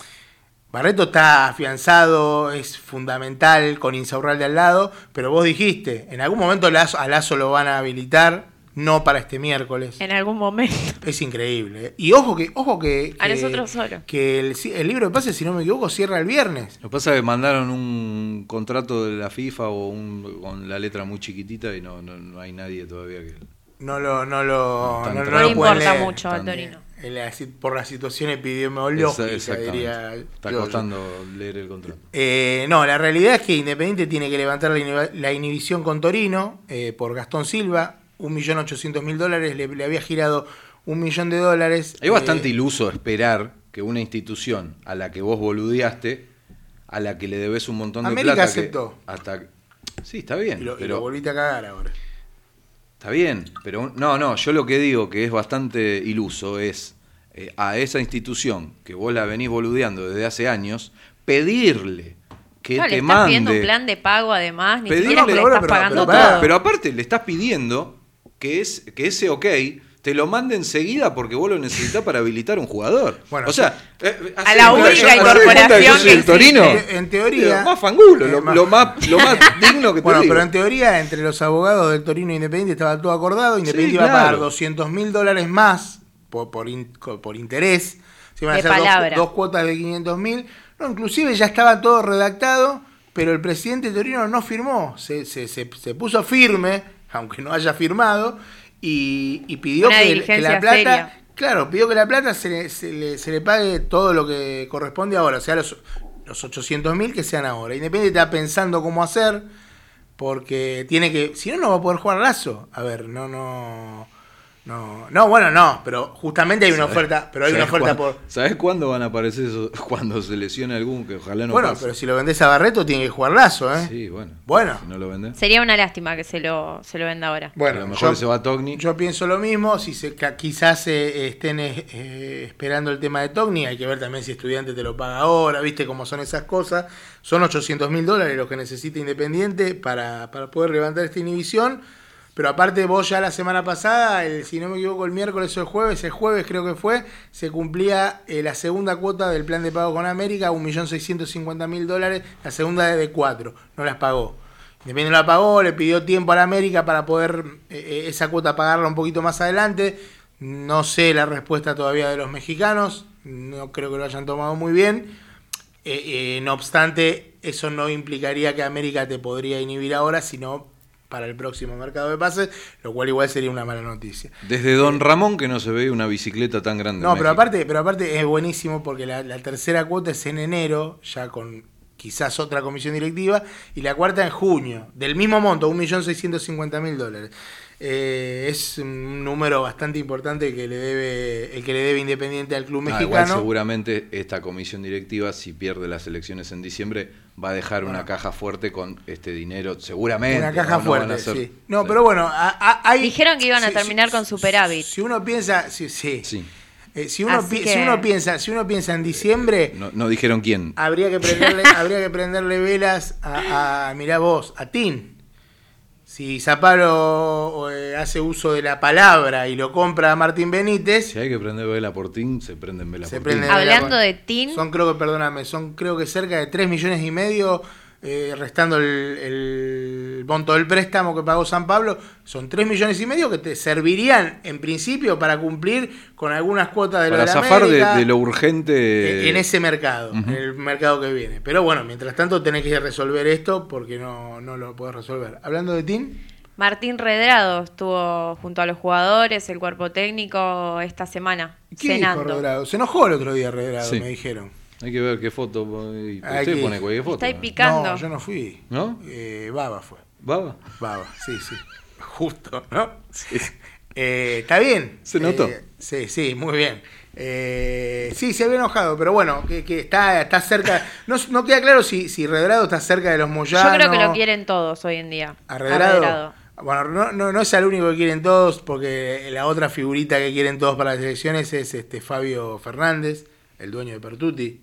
Barreto está afianzado, es fundamental con Insaurralde al lado, pero vos dijiste, en algún momento a Lazo lo van a habilitar, no para este miércoles. En algún momento. Es increíble. ¿eh? Y ojo que, ojo que, A que- nosotros solo. que el, el libro de pases, si no me equivoco, cierra el viernes. Lo que pasa es que mandaron un contrato de la FIFA o un, con la letra muy chiquitita y no, no, no hay nadie todavía que... No lo, no lo, no, tra- no No lo importa leer. mucho al Tan- Torino. La por la situación epidemiológica, diría. Está yo. costando leer el contrato. Eh, no, la realidad es que Independiente tiene que levantar la inhibición con Torino eh, por Gastón Silva, 1.800.000 dólares, le, le había girado un millón de dólares. Es bastante Eh, iluso esperar que una institución a la que vos boludeaste, a la que le debes un montón de América plata... que aceptó. hasta Sí, está bien, y lo, y pero... lo volviste a cagar ahora. Está bien, pero no, no, yo lo que digo que es bastante iluso es eh, a esa institución que vos la venís boludeando desde hace años, pedirle que No, le te estás mande... pidiendo un plan de pago además, ni Pedirle- siquiera que le pero- estás pero- pagando pero- todo. Pero aparte le estás pidiendo que, es, que ese ok te lo mande enseguida porque vos lo necesitas para habilitar un jugador. Bueno, o sea, eh, A hacé la única incorporación que el. Torino. En- teoría- Lo más fangulo, Eh, lo, más- lo más, lo más digno que te Bueno, digo. pero en teoría, entre los abogados del Torino e Independiente estaba todo acordado. Independiente Sí, iba a pagar claro. 200 mil dólares más por, por, in- por interés. Se iban a De hacer dos, palabra. dos cuotas de 500 mil. No, inclusive ya estaba todo redactado, pero el presidente Torino no firmó. Se, se, se, se puso firme, aunque no haya firmado, y, y pidió que, la plata... seria. Claro, pidió que la plata se le, se le- se le pague todo lo que corresponde ahora, o sea, los, los 800 mil que sean ahora. Independiente está pensando cómo hacer, porque tiene que. Si no, no va a poder jugar Lazo. A ver, no, no. No, no, bueno, no, pero justamente hay una ¿Sabés- oferta, pero hay una oferta cuándo- por. ¿Sabés cuándo van a aparecer esos? Cuando se lesione algún, que ojalá no bueno, pase. pero si lo vendés a Barreto, tiene que jugar Lazo, ¿eh? Sí, bueno. Bueno. Si no lo vendés. Sería una lástima que se lo, se lo venda ahora. Bueno, a lo mejor yo- se va Togni. Yo pienso lo mismo, si se, quizás eh, estén eh, eh, esperando el tema de Togni, hay que ver también si estudiante te lo paga ahora, viste cómo son esas cosas. Son 800 mil dólares los que necesita Independiente para, para poder levantar esta inhibición. Pero aparte vos ya la semana pasada, si no me equivoco, el miércoles o el jueves, el jueves creo que fue, se cumplía eh, la segunda cuota del plan de pago con América, 1.650.000 dólares, la segunda de 4, no las pagó. Independiente no la pagó, le pidió tiempo a la América para poder eh, eh, esa cuota pagarla un poquito más adelante. No sé la respuesta todavía de los mexicanos, no creo que lo hayan tomado muy bien. No obstante, eso no implicaría que América te podría inhibir ahora, sino para el próximo mercado de pases, lo cual igual sería una mala noticia. Desde Don Ramón que no se veía una bicicleta tan grande. No, pero aparte, pero aparte es buenísimo porque la, la tercera cuota es en enero, ya con quizás otra comisión directiva, y la cuarta en junio, del mismo monto, 1.650.000 dólares. Eh, es un número bastante importante que le debe el que le debe Independiente al club Ah, mexicano. igual seguramente esta comisión directiva, si pierde las elecciones en diciembre, va a dejar una caja fuerte con este dinero, seguramente. Una caja fuerte, sí. No, sí. pero bueno, a- a- hay... Dijeron que iban a terminar con superávit. Si uno piensa, sí, sí. Sí. Eh, si, uno pi- que- si uno piensa, si uno piensa en diciembre, No, no dijeron quién. habría que prenderle, habría que prenderle velas a, a mirá vos, a Tin. Si Zapalo eh, hace uso de la palabra y lo compra a Martín Benítez, Si hay que prender vela por Team, se prenden vela Se por prende vela Hablando por- de Tin, Son creo que, perdóname, son creo que cerca de 3 millones y medio, eh, restando el, el monto del préstamo que pagó San Pablo, son 3 millones y medio que te servirían en principio para cumplir con algunas cuotas de lo Para de la zafar de, América, de lo urgente. en en ese mercado, en el mercado que viene. Pero bueno, mientras tanto tenés que resolver esto porque no, no lo podés resolver. Hablando de Tim, Martín Redrado estuvo junto a los jugadores, el cuerpo técnico esta semana, ¿qué dijo cenando. Redrado? Se enojó el otro día Redrado, Sí. me dijeron. Hay que ver qué foto. Usted que- pone cualquier foto. Está picando. No, yo no fui. ¿No? Eh, Baba fue. ¿Baba? Baba, sí, sí. Justo, ¿no? Eh, Está bien. Se notó. Eh, sí, sí, muy bien. Eh, sí, se había enojado, pero bueno, que, que está, está cerca. No, no queda claro si, si Redrado está cerca de los Yo Moyanos. creo que lo quieren todos hoy en día. ¿A Redrado? Redrado. Bueno, no, no, no es el único que quieren todos, porque la otra figurita que quieren todos para las elecciones es este Fabio Fernández, el dueño de Pertuti.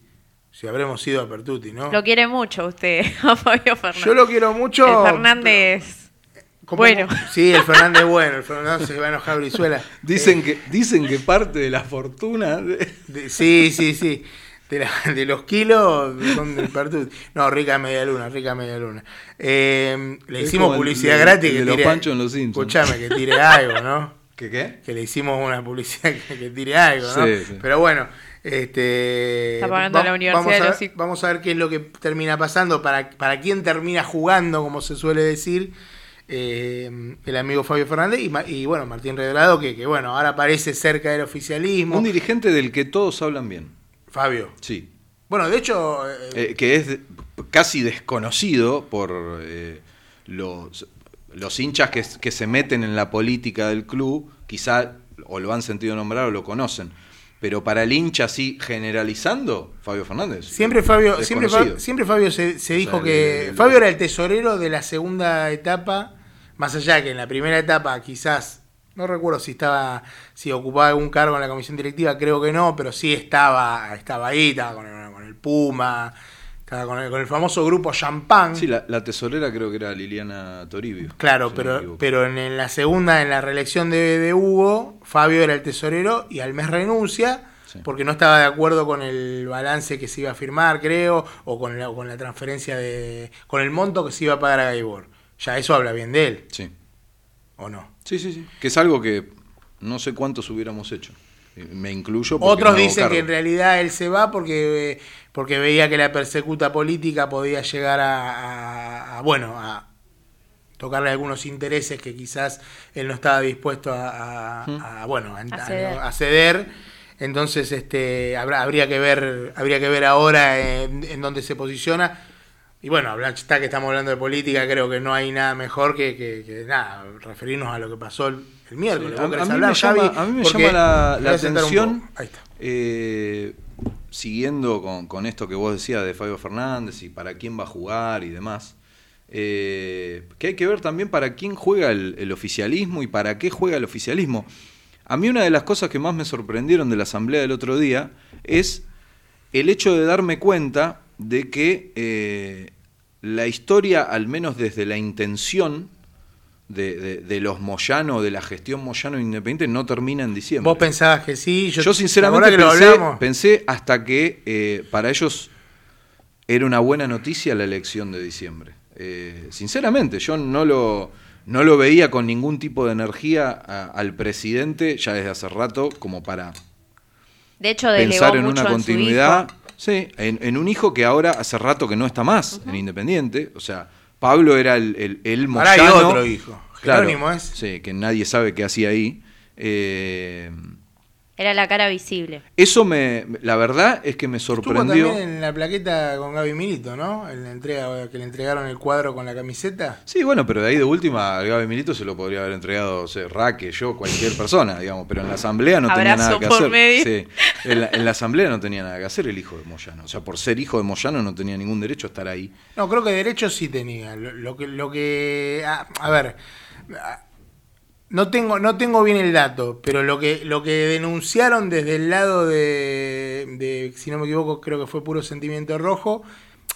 Si habremos ido a Pertuti, ¿no? Lo quiere mucho usted, a Fabio Fernández. Yo lo quiero mucho. El Fernández. ¿Cómo- Bueno. Sí, el Fernández bueno, el Fernández se va a enojar Brizuela. Dicen, Eh, que, dicen que parte de la fortuna. de- de- sí, sí, sí. De, la- de los kilos son del Pertuti. No, rica media luna, rica media luna. Eh, le Es hicimos el publicidad de- gratis. el que de los Panchos en Los. Escuchame, que tire algo, ¿no? ¿Qué qué? Que le hicimos una publicidad que, que tire algo, ¿no? Sí, sí. Pero bueno, este. Está pagando la Universidad vamos a de ver, los hijos. Vamos a ver qué es lo que termina pasando, para, para quién termina jugando, como se suele decir. eh, el amigo Fabio Fernández y, bueno, Martín Redrado, que, que bueno, ahora parece cerca del oficialismo. Un dirigente del que todos hablan bien. Fabio. Sí. Bueno, de hecho, eh, Eh, que es casi desconocido por eh, los, los hinchas que, que se meten en la política del club, quizá o lo han sentido nombrar o lo conocen. Pero para el hincha así generalizando, Fabio Fernández. siempre Fabio, siempre, desconocido. Fa- siempre Fabio se, se dijo que el- Fabio era el tesorero de la segunda etapa, más allá que en la primera etapa quizás, no recuerdo si estaba, si ocupaba algún cargo en la comisión directiva, creo que no, pero sí estaba, estaba ahí, estaba con el, con el Puma, con el, con el famoso grupo Champán. Sí, la, la tesorera creo que era Liliana Toribio. Claro, si pero, pero en, en la segunda, en la reelección de, de Hugo, Fabio era el tesorero y al mes renuncia Sí. porque no estaba de acuerdo con el balance que se iba a firmar, creo, o con la, con la transferencia de. con el monto que se iba a pagar a Gaibor. Ya eso habla bien de él, Sí. ¿o no? sí, sí, sí. Que es algo que no sé cuántos hubiéramos hecho. Me incluyo. Otros dicen que en realidad él se va porque, eh, porque veía que la persecuta política podía llegar a, a- a, bueno, a tocarle algunos intereses que quizás él no estaba dispuesto a, a- a, bueno, a, a- ceder. a ceder. Entonces, este, habrá, habría que ver, habría que ver ahora en, en dónde se posiciona. Y bueno, está que estamos hablando de política, creo que no hay nada mejor que, que- que nada, referirnos a lo que pasó el, el miércoles. Sí, ¿Vos a, mí hablar, me llama, Javi? a mí me Porque llama la, la atención, poco. Ahí está. eh, siguiendo con, con esto que vos decías de Fabio Fernández y para quién va a jugar y demás, eh, que hay que ver también para quién juega el, oficialismo y para qué juega el oficialismo. A mí una de las cosas que más me sorprendieron de la asamblea del otro día es el hecho de darme cuenta de que eh, la historia, al menos desde la intención de, de- de los Moyano, de la gestión Moyano Independiente, no termina en diciembre. Vos pensabas que sí, yo, Yo, sinceramente ahora que lo pensé, hablamos, pensé hasta que eh, para ellos era una buena noticia la elección de diciembre. Eh, sinceramente, yo no lo, no lo veía con ningún tipo de energía a- al presidente ya desde hace rato como para De hecho, pensar en mucho una en continuidad. su hijo. Sí, en, en un hijo que ahora hace rato que no está más en Independiente. O sea, Pablo era el, el, el ahora hay otro hijo. Claro, Jerónimo es. Sí, que nadie sabe qué hacía ahí. Eh, Era la cara visible. Eso me, la verdad es que me Estuvo sorprendió. también en la plaqueta con Gaby Milito, ¿no? En la entrega que le entregaron el cuadro con la camiseta. Sí, bueno, pero de ahí de última al Gaby Milito se lo podría haber entregado, o sea, Raque, yo, cualquier persona, digamos, pero en la asamblea no tenía nada que por hacer. medio. Sí, en la, en la asamblea no tenía nada que hacer el hijo de Moyano. O sea, por ser hijo de Moyano no tenía ningún derecho a estar ahí. No, creo que derecho sí tenía. Lo, lo que, lo que, a, a ver, a- no tengo, no tengo bien el dato, pero lo que, lo que denunciaron desde el lado de, de, si no me equivoco, creo que fue puro sentimiento rojo,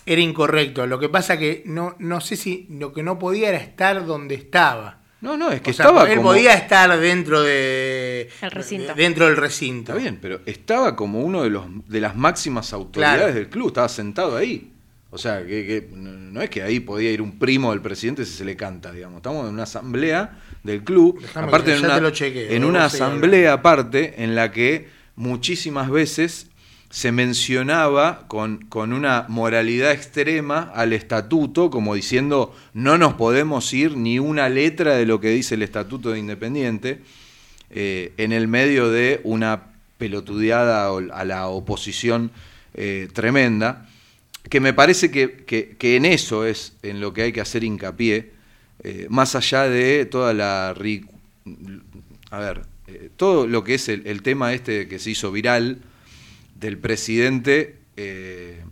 era incorrecto. Lo que pasa que no, no sé si lo que no podía era estar donde estaba. No, no, es que O sea, estaba él como... podía estar dentro de El recinto. de- dentro del recinto. Está bien, pero estaba como uno de los de las máximas autoridades Claro. del club, estaba sentado ahí. O sea, que, no es que ahí podía ir un primo del presidente si se le canta, digamos. Estamos en una asamblea del club, aparte en una, chequeo, en asamblea aparte en la que muchísimas veces se mencionaba con, con una moralidad extrema al estatuto, como diciendo no nos podemos ir ni una letra de lo que dice el estatuto de Independiente, eh, en el medio de una pelotudeada a la oposición eh, tremenda, que me parece que, que- que en eso es en lo que hay que hacer hincapié, eh, más allá de toda la... A ver, eh, todo lo que es el, el tema este que se hizo viral del presidente eh,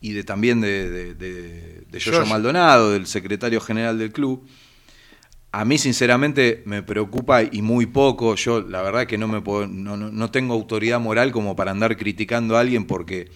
y de también de, de, de, de Yoyo Yoyo. Maldonado, del secretario general del club, a mí sinceramente me preocupa y muy poco. Yo la verdad que no me puedo, no, no- no tengo autoridad moral como para andar criticando a alguien porque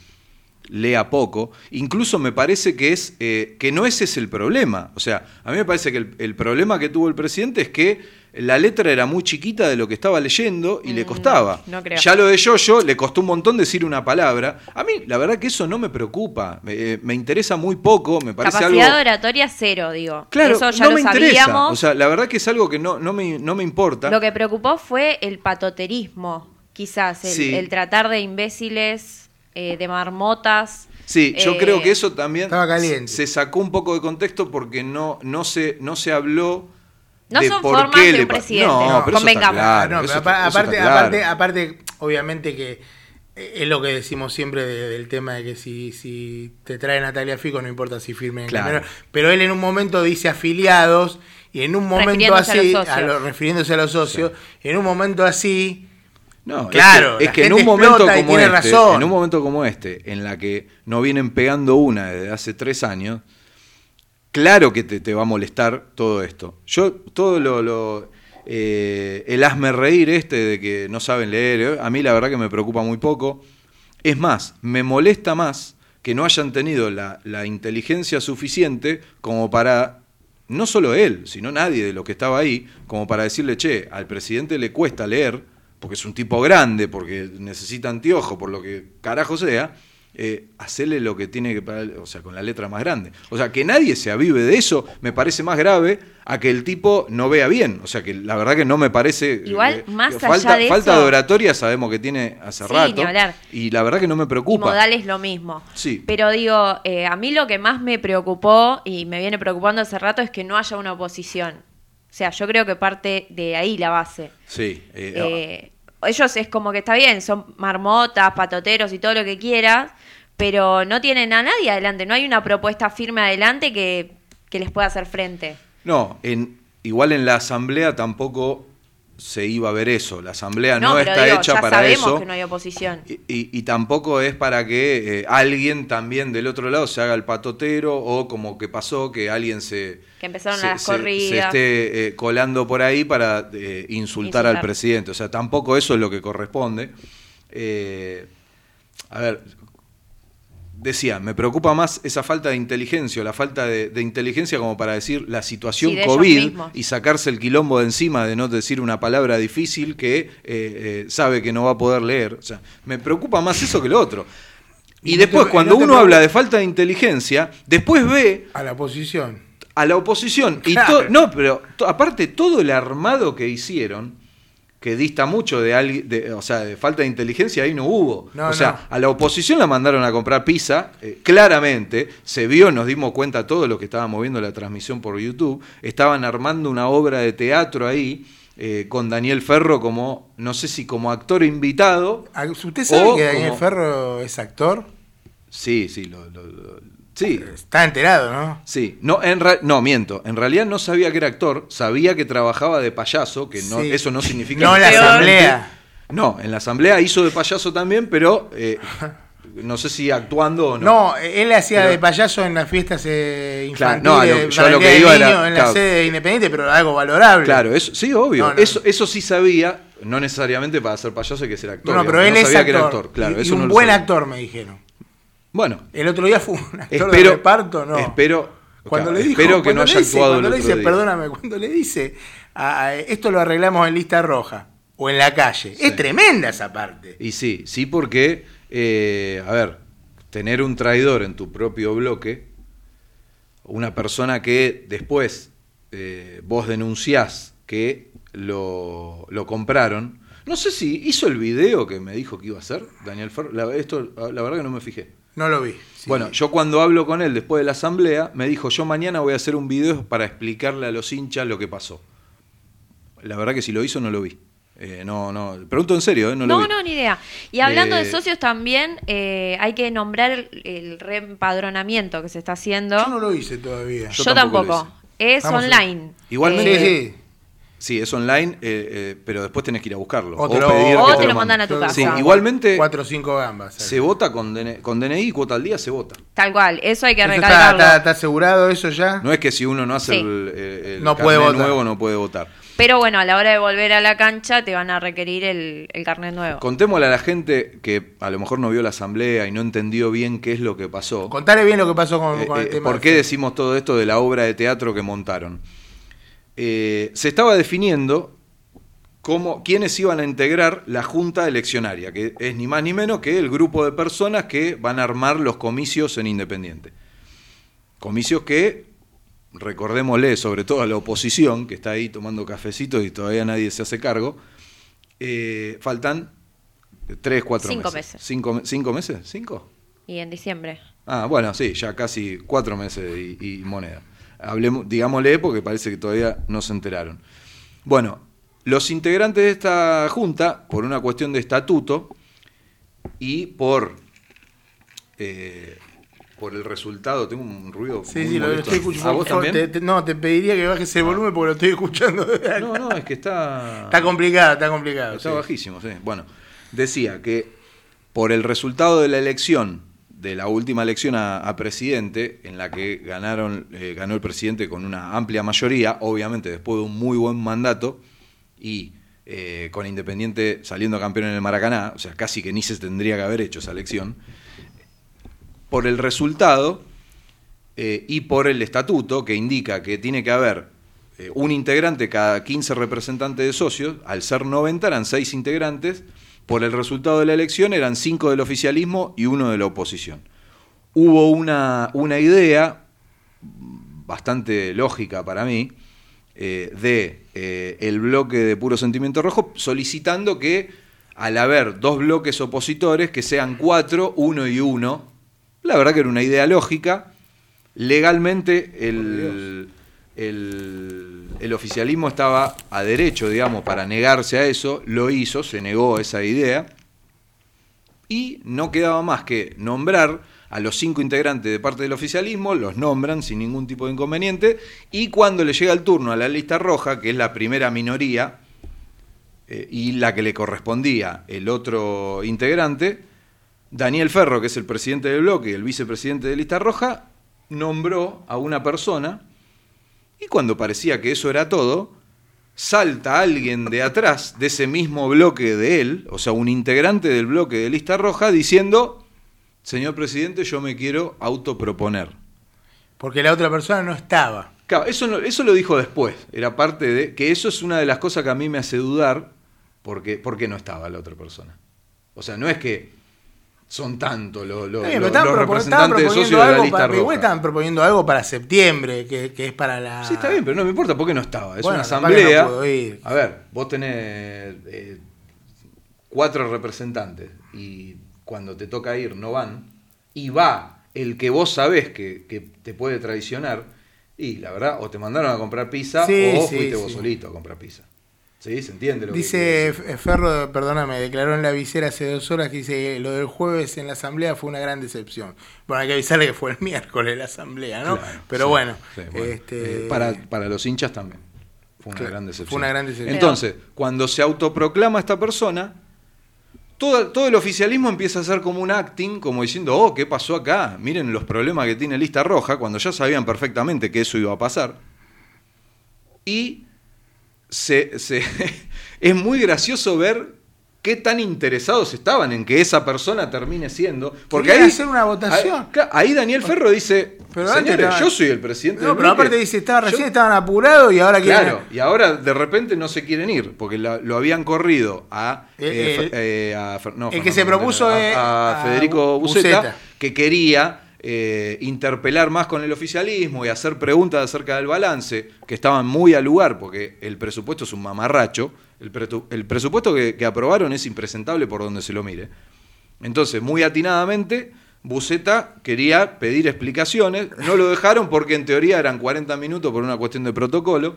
lea poco. Incluso me parece que es eh, que no ese es el problema. O sea, a mí me parece que el, el problema que tuvo el presidente es que la letra era muy chiquita de lo que estaba leyendo y le costaba. no creo. Ya lo de Yoyo le costó un montón decir una palabra. A mí la verdad que eso no me preocupa. Me, eh, me interesa muy poco. Me parece Capacidad algo. oratoria cero, digo. Claro, Eso ya no lo me interesa. sabíamos. O sea, la verdad que es algo que no, no, me, no me importa. Lo que preocupó fue el patoterismo, quizás, el, Sí. el tratar de imbéciles, eh, de marmotas. Sí, yo Eh, creo que eso también caliente. se sacó un poco de contexto porque no, no, se, no se habló No de son por formas qué de un presidente, No, pero eso está convengamos. claro, No, pero está- eso aparte, está claro. aparte, aparte, obviamente que eh, es lo que decimos siempre de- del tema de que si, si te trae Natalia Fico, no importa si firmen. Claro. Pero, pero él en un momento dice afiliados y en un momento Refiriéndose a así, los socios. lo- refiriéndose a los socios, en un momento así, No, Claro, es que, es la que en un momento como este, razón. en un momento como este, en la que no vienen pegando una desde hace tres años, claro que te, te va a molestar todo esto. Yo, todo lo, lo, eh, el hazme reír este de que no saben leer, eh, a mí la verdad que me preocupa muy poco. Es más, me molesta más que no hayan tenido la, la inteligencia suficiente como para, no solo él, sino nadie de los que estaba ahí, como para decirle, che, al presidente le cuesta leer, porque es un tipo grande, porque necesita anteojo, por lo que carajo sea, eh, hacerle lo que tiene que, para- o sea, con la letra más grande. O sea, que nadie se avive de eso me parece más grave a que el tipo no vea bien. O sea, que la verdad que no me parece... Igual, eh, más que allá falta, de falta eso- de oratoria sabemos que tiene hace Sí, rato. Y la verdad que no me Y preocupa. modales lo mismo. Sí. Pero digo, eh, a mí lo que más me preocupó y me viene preocupando hace rato es que no haya una oposición. O sea, yo creo que parte de ahí la base. Sí. eh, Eh, ellos es como que está bien, son marmotas, patoteros y todo lo que quieras, pero no tienen a nadie adelante. No hay una propuesta firme adelante que, que les pueda hacer frente. No, en, igual en la asamblea tampoco se iba a ver eso. La asamblea no, está digo, hecha ya para sabemos eso. que no hay oposición. Y, y- y tampoco es para que eh, alguien también del otro lado se haga el patotero o como que pasó que alguien se, Que empezaron se, las se- corridas. se esté eh, colando por ahí para eh, insultar, al presidente. O sea, tampoco eso es lo que corresponde. A ver, decía, me preocupa más esa falta de inteligencia o la falta de, de inteligencia como para decir la situación Sí, de ellos COVID y sacarse el quilombo de encima de no decir una palabra difícil que eh, eh, sabe que no va a poder leer. O sea, me preocupa más eso que lo otro. Y, Y no después, te- y cuando no uno preocupa- habla de falta de inteligencia, después ve a la oposición. a la oposición. Y Claro. to- no, pero aparte todo el armado que hicieron, que dista mucho de, alguien de o sea, de falta de inteligencia, ahí no hubo. No, o sea, no. a la oposición la mandaron a comprar pizza, eh, claramente, se vio, nos dimos cuenta todos los que estábamos viendo la transmisión por YouTube, estaban armando una obra de teatro ahí. eh, con Daniel Ferro como, no sé si como actor invitado. Ah, ¿Usted sabe que Daniel como- Ferro es actor? Sí, sí, lo, lo- lo- sí. Está enterado, ¿no? Sí, no, en no, miento. En realidad no sabía que era actor, sabía que trabajaba de payaso, que no, Sí. eso no significa. No en la asamblea. No, en la asamblea hizo de payaso también, pero eh, no sé si actuando o no. No, él hacía Pero- de payaso en las fiestas eh, Claro, infantiles. no, a lo- yo lo que iba era- en la claro. sede independiente, pero algo valorable. Claro, eso, sí, obvio. No, no. Eso, eso sí sabía, no necesariamente para ser payaso hay que ser actor. No, no, pero él no es sabía actor. que era actor, claro. y, un no buen actor, me dijeron. Bueno, El otro día fue un actor de reparto, ¿no? espero, Cuando claro, le dijo, espero que cuando no haya dice, actuado cuando el le dice, día. perdóname, cuando le dice, a- a- esto lo arreglamos en lista roja o en la calle. Es tremenda esa parte. Y sí, sí, porque, eh, a ver, tener un traidor en tu propio bloque, una persona que después eh, vos denunciás que lo, lo compraron. No sé si hizo el video que me dijo que iba a hacer, Daniel Ferro. La, esto, la verdad que no me fijé. No lo vi. Sí. Bueno, yo cuando hablo con él después de la asamblea, me dijo, yo mañana voy a hacer un video para explicarle a los hinchas lo que pasó. La verdad que si lo hizo no lo vi. Eh, no, no, pregunto en serio, ¿eh? no, lo No, vi. no, ni idea. Y hablando Eh, de socios también, eh, hay que nombrar el, el reempadronamiento que se está haciendo. Yo no lo hice todavía. Yo, Yo tampoco Es Vamos a- online. Igualmente- Sí, es online, eh, eh, pero después tenés que ir a buscarlo. O te lo- pedir O que te lo manden. mandan a tu casa. Sí, igualmente Cuatro o cinco gambas. se vota con, DN con DNI y cuota al día se vota. Tal cual, eso hay que ¿Eso está, recalcarlo. está- está asegurado eso ya? No es que si uno no hace Sí. el, el- el No puede carnet votar. nuevo no puede votar. Pero bueno, a la hora de volver a la cancha te van a requerir el, el carnet nuevo. Contémosle a la gente que a lo mejor no vio la asamblea y no entendió bien qué es lo que pasó. Contale bien lo que pasó con, Eh, con el eh, tema. ¿Por qué decimos todo esto de la obra de teatro que montaron? Eh, se estaba definiendo cómo, quiénes iban a integrar la junta eleccionaria, que es ni más ni menos que el grupo de personas que van a armar los comicios en Independiente. Comicios que, recordémosle, sobre todo a la oposición, que está ahí tomando cafecitos y todavía nadie se hace cargo, eh, faltan tres, cuatro Cinco meses. meses. Cinco, ¿Cinco meses? ¿Cinco? Y en diciembre. Ah, bueno, sí, ya casi cuatro meses y, y moneda. Hablemos, digámosle porque parece que todavía no se enteraron. Bueno, los integrantes de esta junta, por una cuestión de estatuto y por, eh, por el resultado, tengo un ruido. Sí, muy sí, lo estoy escuchando. ¿A vos Por favor, también? te- te- no, te pediría que bajes el volumen porque lo estoy escuchando. No, no, es que está. Está complicado, está complicado. Está sí. bajísimo, sí. Bueno, decía que por el resultado de la elección, de la última elección a, presidente, en la que ganaron, eh, ganó el presidente con una amplia mayoría, obviamente después de un muy buen mandato, y eh, con Independiente saliendo campeón en el Maracaná, o sea, casi que ni se tendría que haber hecho esa elección, por el resultado eh, y por el estatuto que indica que tiene que haber un integrante cada 15 representantes de socios, al ser 90 eran 6 integrantes, por el resultado de la elección eran 5 del oficialismo y uno de la oposición. Hubo una, una idea bastante lógica para mí eh, de eh, el bloque de puro sentimiento rojo solicitando que al haber dos bloques opositores que sean cuatro, uno y uno, la verdad que era una idea lógica. Legalmente el, el, oficialismo estaba a derecho, digamos, para negarse a eso, lo hizo, se negó a esa idea, y no quedaba más que nombrar a los cinco integrantes de parte del oficialismo, los nombran sin ningún tipo de inconveniente, y cuando le llega el turno a la lista roja, que es la primera minoría, eh, y la que le correspondía el otro integrante, Daniel Ferro, que es el presidente del bloque y el vicepresidente de lista roja, nombró a una persona, y cuando parecía que eso era todo, salta alguien de atrás de ese mismo bloque de él, o sea, un integrante del bloque de lista roja, diciendo, señor presidente, yo me quiero autoproponer. Porque la otra persona no estaba. Claro, eso, eso lo dijo después, era parte de, que eso es una de las cosas que a mí me hace dudar, porque, porque no estaba la otra persona. O sea, no es que son tantos los, los- representantes de socios de la lista para, igual roja. estaban proponiendo algo para septiembre, que, que es para la. Sí, está bien, pero no me importa porque no estaba. Es Bueno, una no asamblea. ir. A ver, vos tenés eh, cuatro representantes y cuando te toca ir no van, y va el que vos sabés que, que te puede traicionar, y la verdad, o te mandaron a comprar pizza Sí, o sí, fuiste vos solito a comprar pizza. Sí, se entiende lo Dice que Ferro, perdóname, declaró en la visera hace dos horas que dice que lo del jueves en la asamblea fue una gran decepción. Bueno, hay que avisarle que fue el miércoles la asamblea, ¿no? Claro, Pero sí, bueno, sí, bueno. este, Eh, para, para los hinchas también. Fue una Claro, gran decepción. fue una gran decepción. Entonces, cuando se autoproclama esta persona, todo, todo el oficialismo empieza a hacer como un acting, como diciendo, oh, ¿qué pasó acá? Miren los problemas que tiene Lista Roja, cuando ya sabían perfectamente que eso iba a pasar. Y se, se- es muy gracioso ver qué tan interesados estaban en que esa persona termine siendo. Porque ahí, hacer una votación. Ahí, ahí Daniel Ferro dice, Pero señores, yo soy el presidente No, del pero aparte dice, estaba, recién Yo- estaban apurados y ahora quieren... Claro, y ahora de repente no se quieren ir, porque la- lo habían corrido a, El- eh, el- eh, a Fer- no, el que se propuso a, a a Federico Bu- Buceta, Buceta. que quería eh, interpelar más con el oficialismo y hacer preguntas acerca del balance, que estaban muy al lugar, porque el presupuesto es un mamarracho, el, presupuesto que, que aprobaron es impresentable por donde se lo mire. Entonces, muy atinadamente, Buceta quería pedir explicaciones, no lo dejaron porque en teoría eran 40 minutos por una cuestión de protocolo.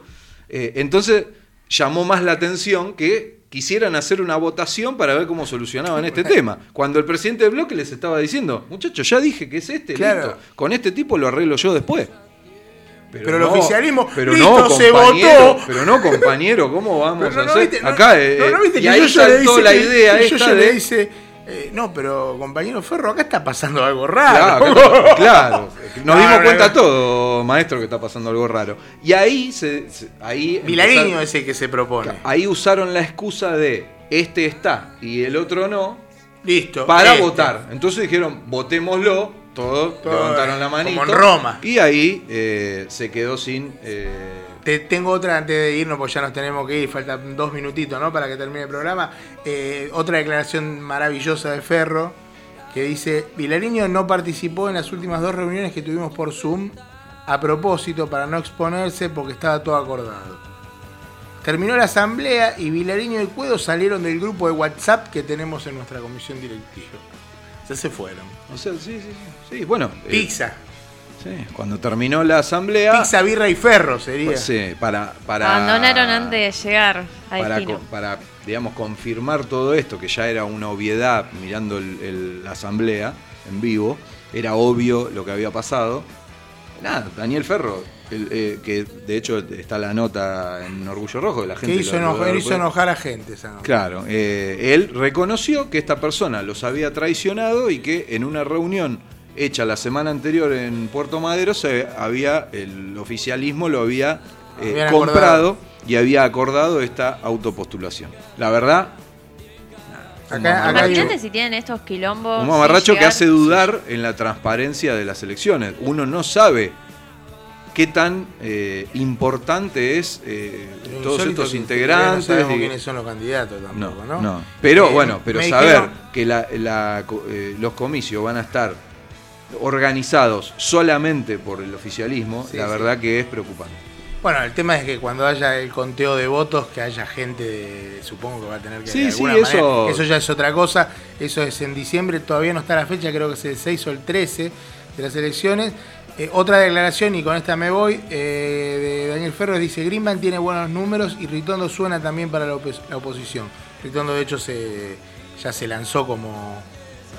Eh, entonces, llamó más la atención que quisieran hacer una votación para ver cómo solucionaban este tema. Cuando el presidente del bloque les estaba diciendo, muchachos, ya dije que es este, Claro. listo. Con este tipo lo arreglo yo después. Pero el oficialismo, pero listo, no, se votó. Pero no, compañero, ¿cómo vamos Pero a hacer? viste, Acá, eh, viste y ahí saltó la idea esta de... le dice, eh, no, pero compañero Ferro, acá está pasando algo raro. Claro, claro. Nos No, dimos no, cuenta no. todo, maestro, que está pasando algo raro. Y ahí se, se- ahí Vilariño es el que se propone. ahí usaron la excusa de este está y el otro no Listo. para este. votar. Entonces dijeron, votémoslo, todos Todo, levantaron la como manito. en Roma. Y ahí eh, se quedó sin eh, Te, tengo otra antes de irnos, pues ya nos tenemos que ir, faltan dos minutitos, ¿no? Para que termine el programa. Eh, otra declaración maravillosa de Ferro, que dice, Vilariño no participó en las últimas dos reuniones que tuvimos por Zoom, a propósito, para no exponerse, porque estaba todo acordado. Terminó la asamblea y Vilariño y Cuedo salieron del grupo de WhatsApp que tenemos en nuestra comisión directiva. Ya se fueron. O sea, sí, sí, sí. Sí, bueno. eh, Pizza. Sí, cuando terminó la asamblea. Pizza, birra y ferro sería. pues, sí, para, para. Abandonaron antes de llegar a para, destino. para, digamos, confirmar todo esto, que ya era una obviedad mirando el- el- la asamblea en vivo, era obvio lo que había pasado. Nada, Daniel Ferro, el, eh, que de hecho está la nota en Orgullo Rojo de la gente. Que hizo, lo- lo enojar, hizo a gente esa nota. Claro, eh, él reconoció que esta persona los había traicionado y que en una reunión hecha la semana anterior en Puerto Madero se había el oficialismo lo había eh, comprado acordado. y había acordado esta autopostulación. La verdad, Acá, acá hay- Imagínate si tienen estos quilombos. un mamarracho que hace dudar en la transparencia de las elecciones. Uno no sabe qué tan eh, importante es eh, todos estos integrantes. No sabemos y- quiénes son los candidatos No, tampoco, ¿no? no. Pero Eh, bueno, pero saber dijeron- que la- la co- eh, los comicios van a estar organizados solamente por el oficialismo, Sí, la sí. verdad que es preocupante. Bueno, el tema es que cuando haya el conteo de votos, que haya gente, de- supongo que va a tener que Sí, de sí, alguna eso- manera- eso ya es otra cosa. Eso es en diciembre, todavía no está la fecha, creo que es el 6 o el 13 de las elecciones. Eh, otra declaración, y con esta me voy, eh, de Daniel Ferro dice, Greenman tiene buenos números y Ritondo suena también para la, opos- la oposición. Ritondo de hecho se, ya se lanzó como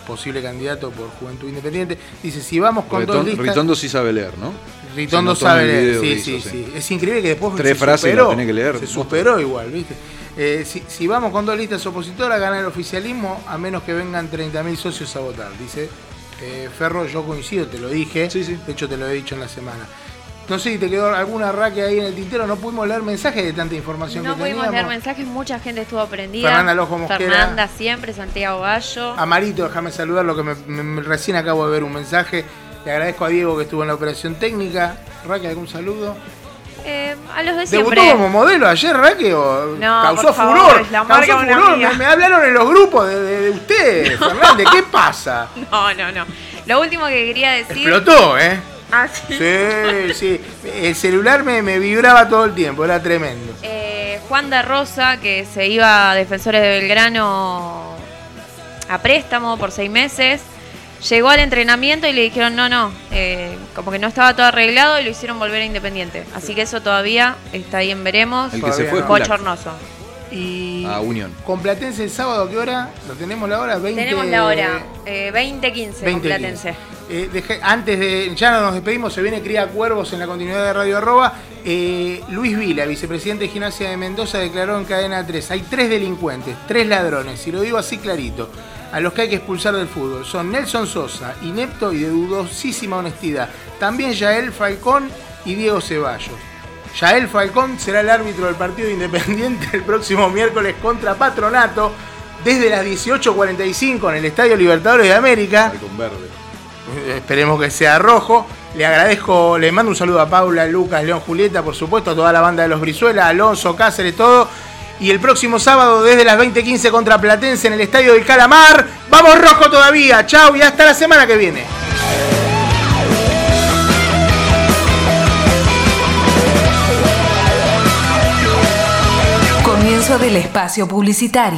posible candidato por Juventud Independiente. Dice, si vamos con dos listas... Ritondo sí sabe leer, ¿no? Ritondo sabe leer, sí, sí, sí, Es increíble que después Tres se frases superó, tenés que leer. Se superó igual, ¿viste? Eh, si, si vamos con dos listas opositoras, gana el oficialismo, a menos que vengan 30.000 socios a votar. Dice eh, Ferro, yo coincido, te lo dije. Sí, sí. De hecho, te lo he dicho en la semana. No sé si te quedó alguna raque ahí en el tintero. No pudimos leer mensajes de tanta información No que pudimos teníamos. leer mensajes, mucha gente estuvo prendida. Fernanda Lojo Mosquera. Fernanda siempre, Santiago Gallo. Amarito, déjame saludar lo que me, me- recién acabo de ver un mensaje. Le agradezco a Diego que estuvo en la operación técnica. Raque, ¿algún saludo? Eh, a los de ¿Debutó siempre. como modelo ayer, Raque? ¿O No, causó favor, furor? la causó furor. Me, me hablaron en los grupos de, de, de ustedes, Fernández. ¿Qué pasa? No, no, no. Lo último que quería decir. Explotó, ¿eh? Ah, sí. Sí, sí. El celular me, me vibraba todo el tiempo, era tremendo. Eh, Juan da Rosa, que se iba a Defensores de Belgrano a préstamo por seis meses, llegó al entrenamiento y le dijeron no, no, eh, como que no estaba todo arreglado y lo hicieron volver a Independiente. Así que eso todavía está ahí en veremos. El que se fue no. Bochornoso. Y a Unión. con Platense el sábado, ¿a qué hora? ¿Lo tenemos la hora? 20, Tenemos la hora, eh, 20.15 con 20, Platense. Eh, antes de, ya no nos despedimos, se viene Cría Cuervos en la continuidad de Radio Arroba. Eh, Luis Vila, vicepresidente de Gimnasia de Mendoza, declaró en cadena 3. Hay tres delincuentes, tres ladrones, y lo digo así clarito, a los que hay que expulsar del fútbol. Son Nelson Sosa, inepto y de dudosísima honestidad. También Yael Falcón y Diego Ceballos. Yael Falcón será el árbitro del partido de Independiente el próximo miércoles contra Patronato desde las 18.45 en el Estadio Libertadores de América. Esperemos que sea rojo. Le agradezco, le mando un saludo a Paula, Lucas, León, Julieta, por supuesto, a toda la banda de los Brizuela, Alonso, Cáceres, todo. Y el próximo sábado, desde las 20.15 contra Platense en el Estadio del Calamar. ¡Vamos rojo todavía! ¡Chao! Y hasta la semana que viene. Comienzo del espacio publicitario.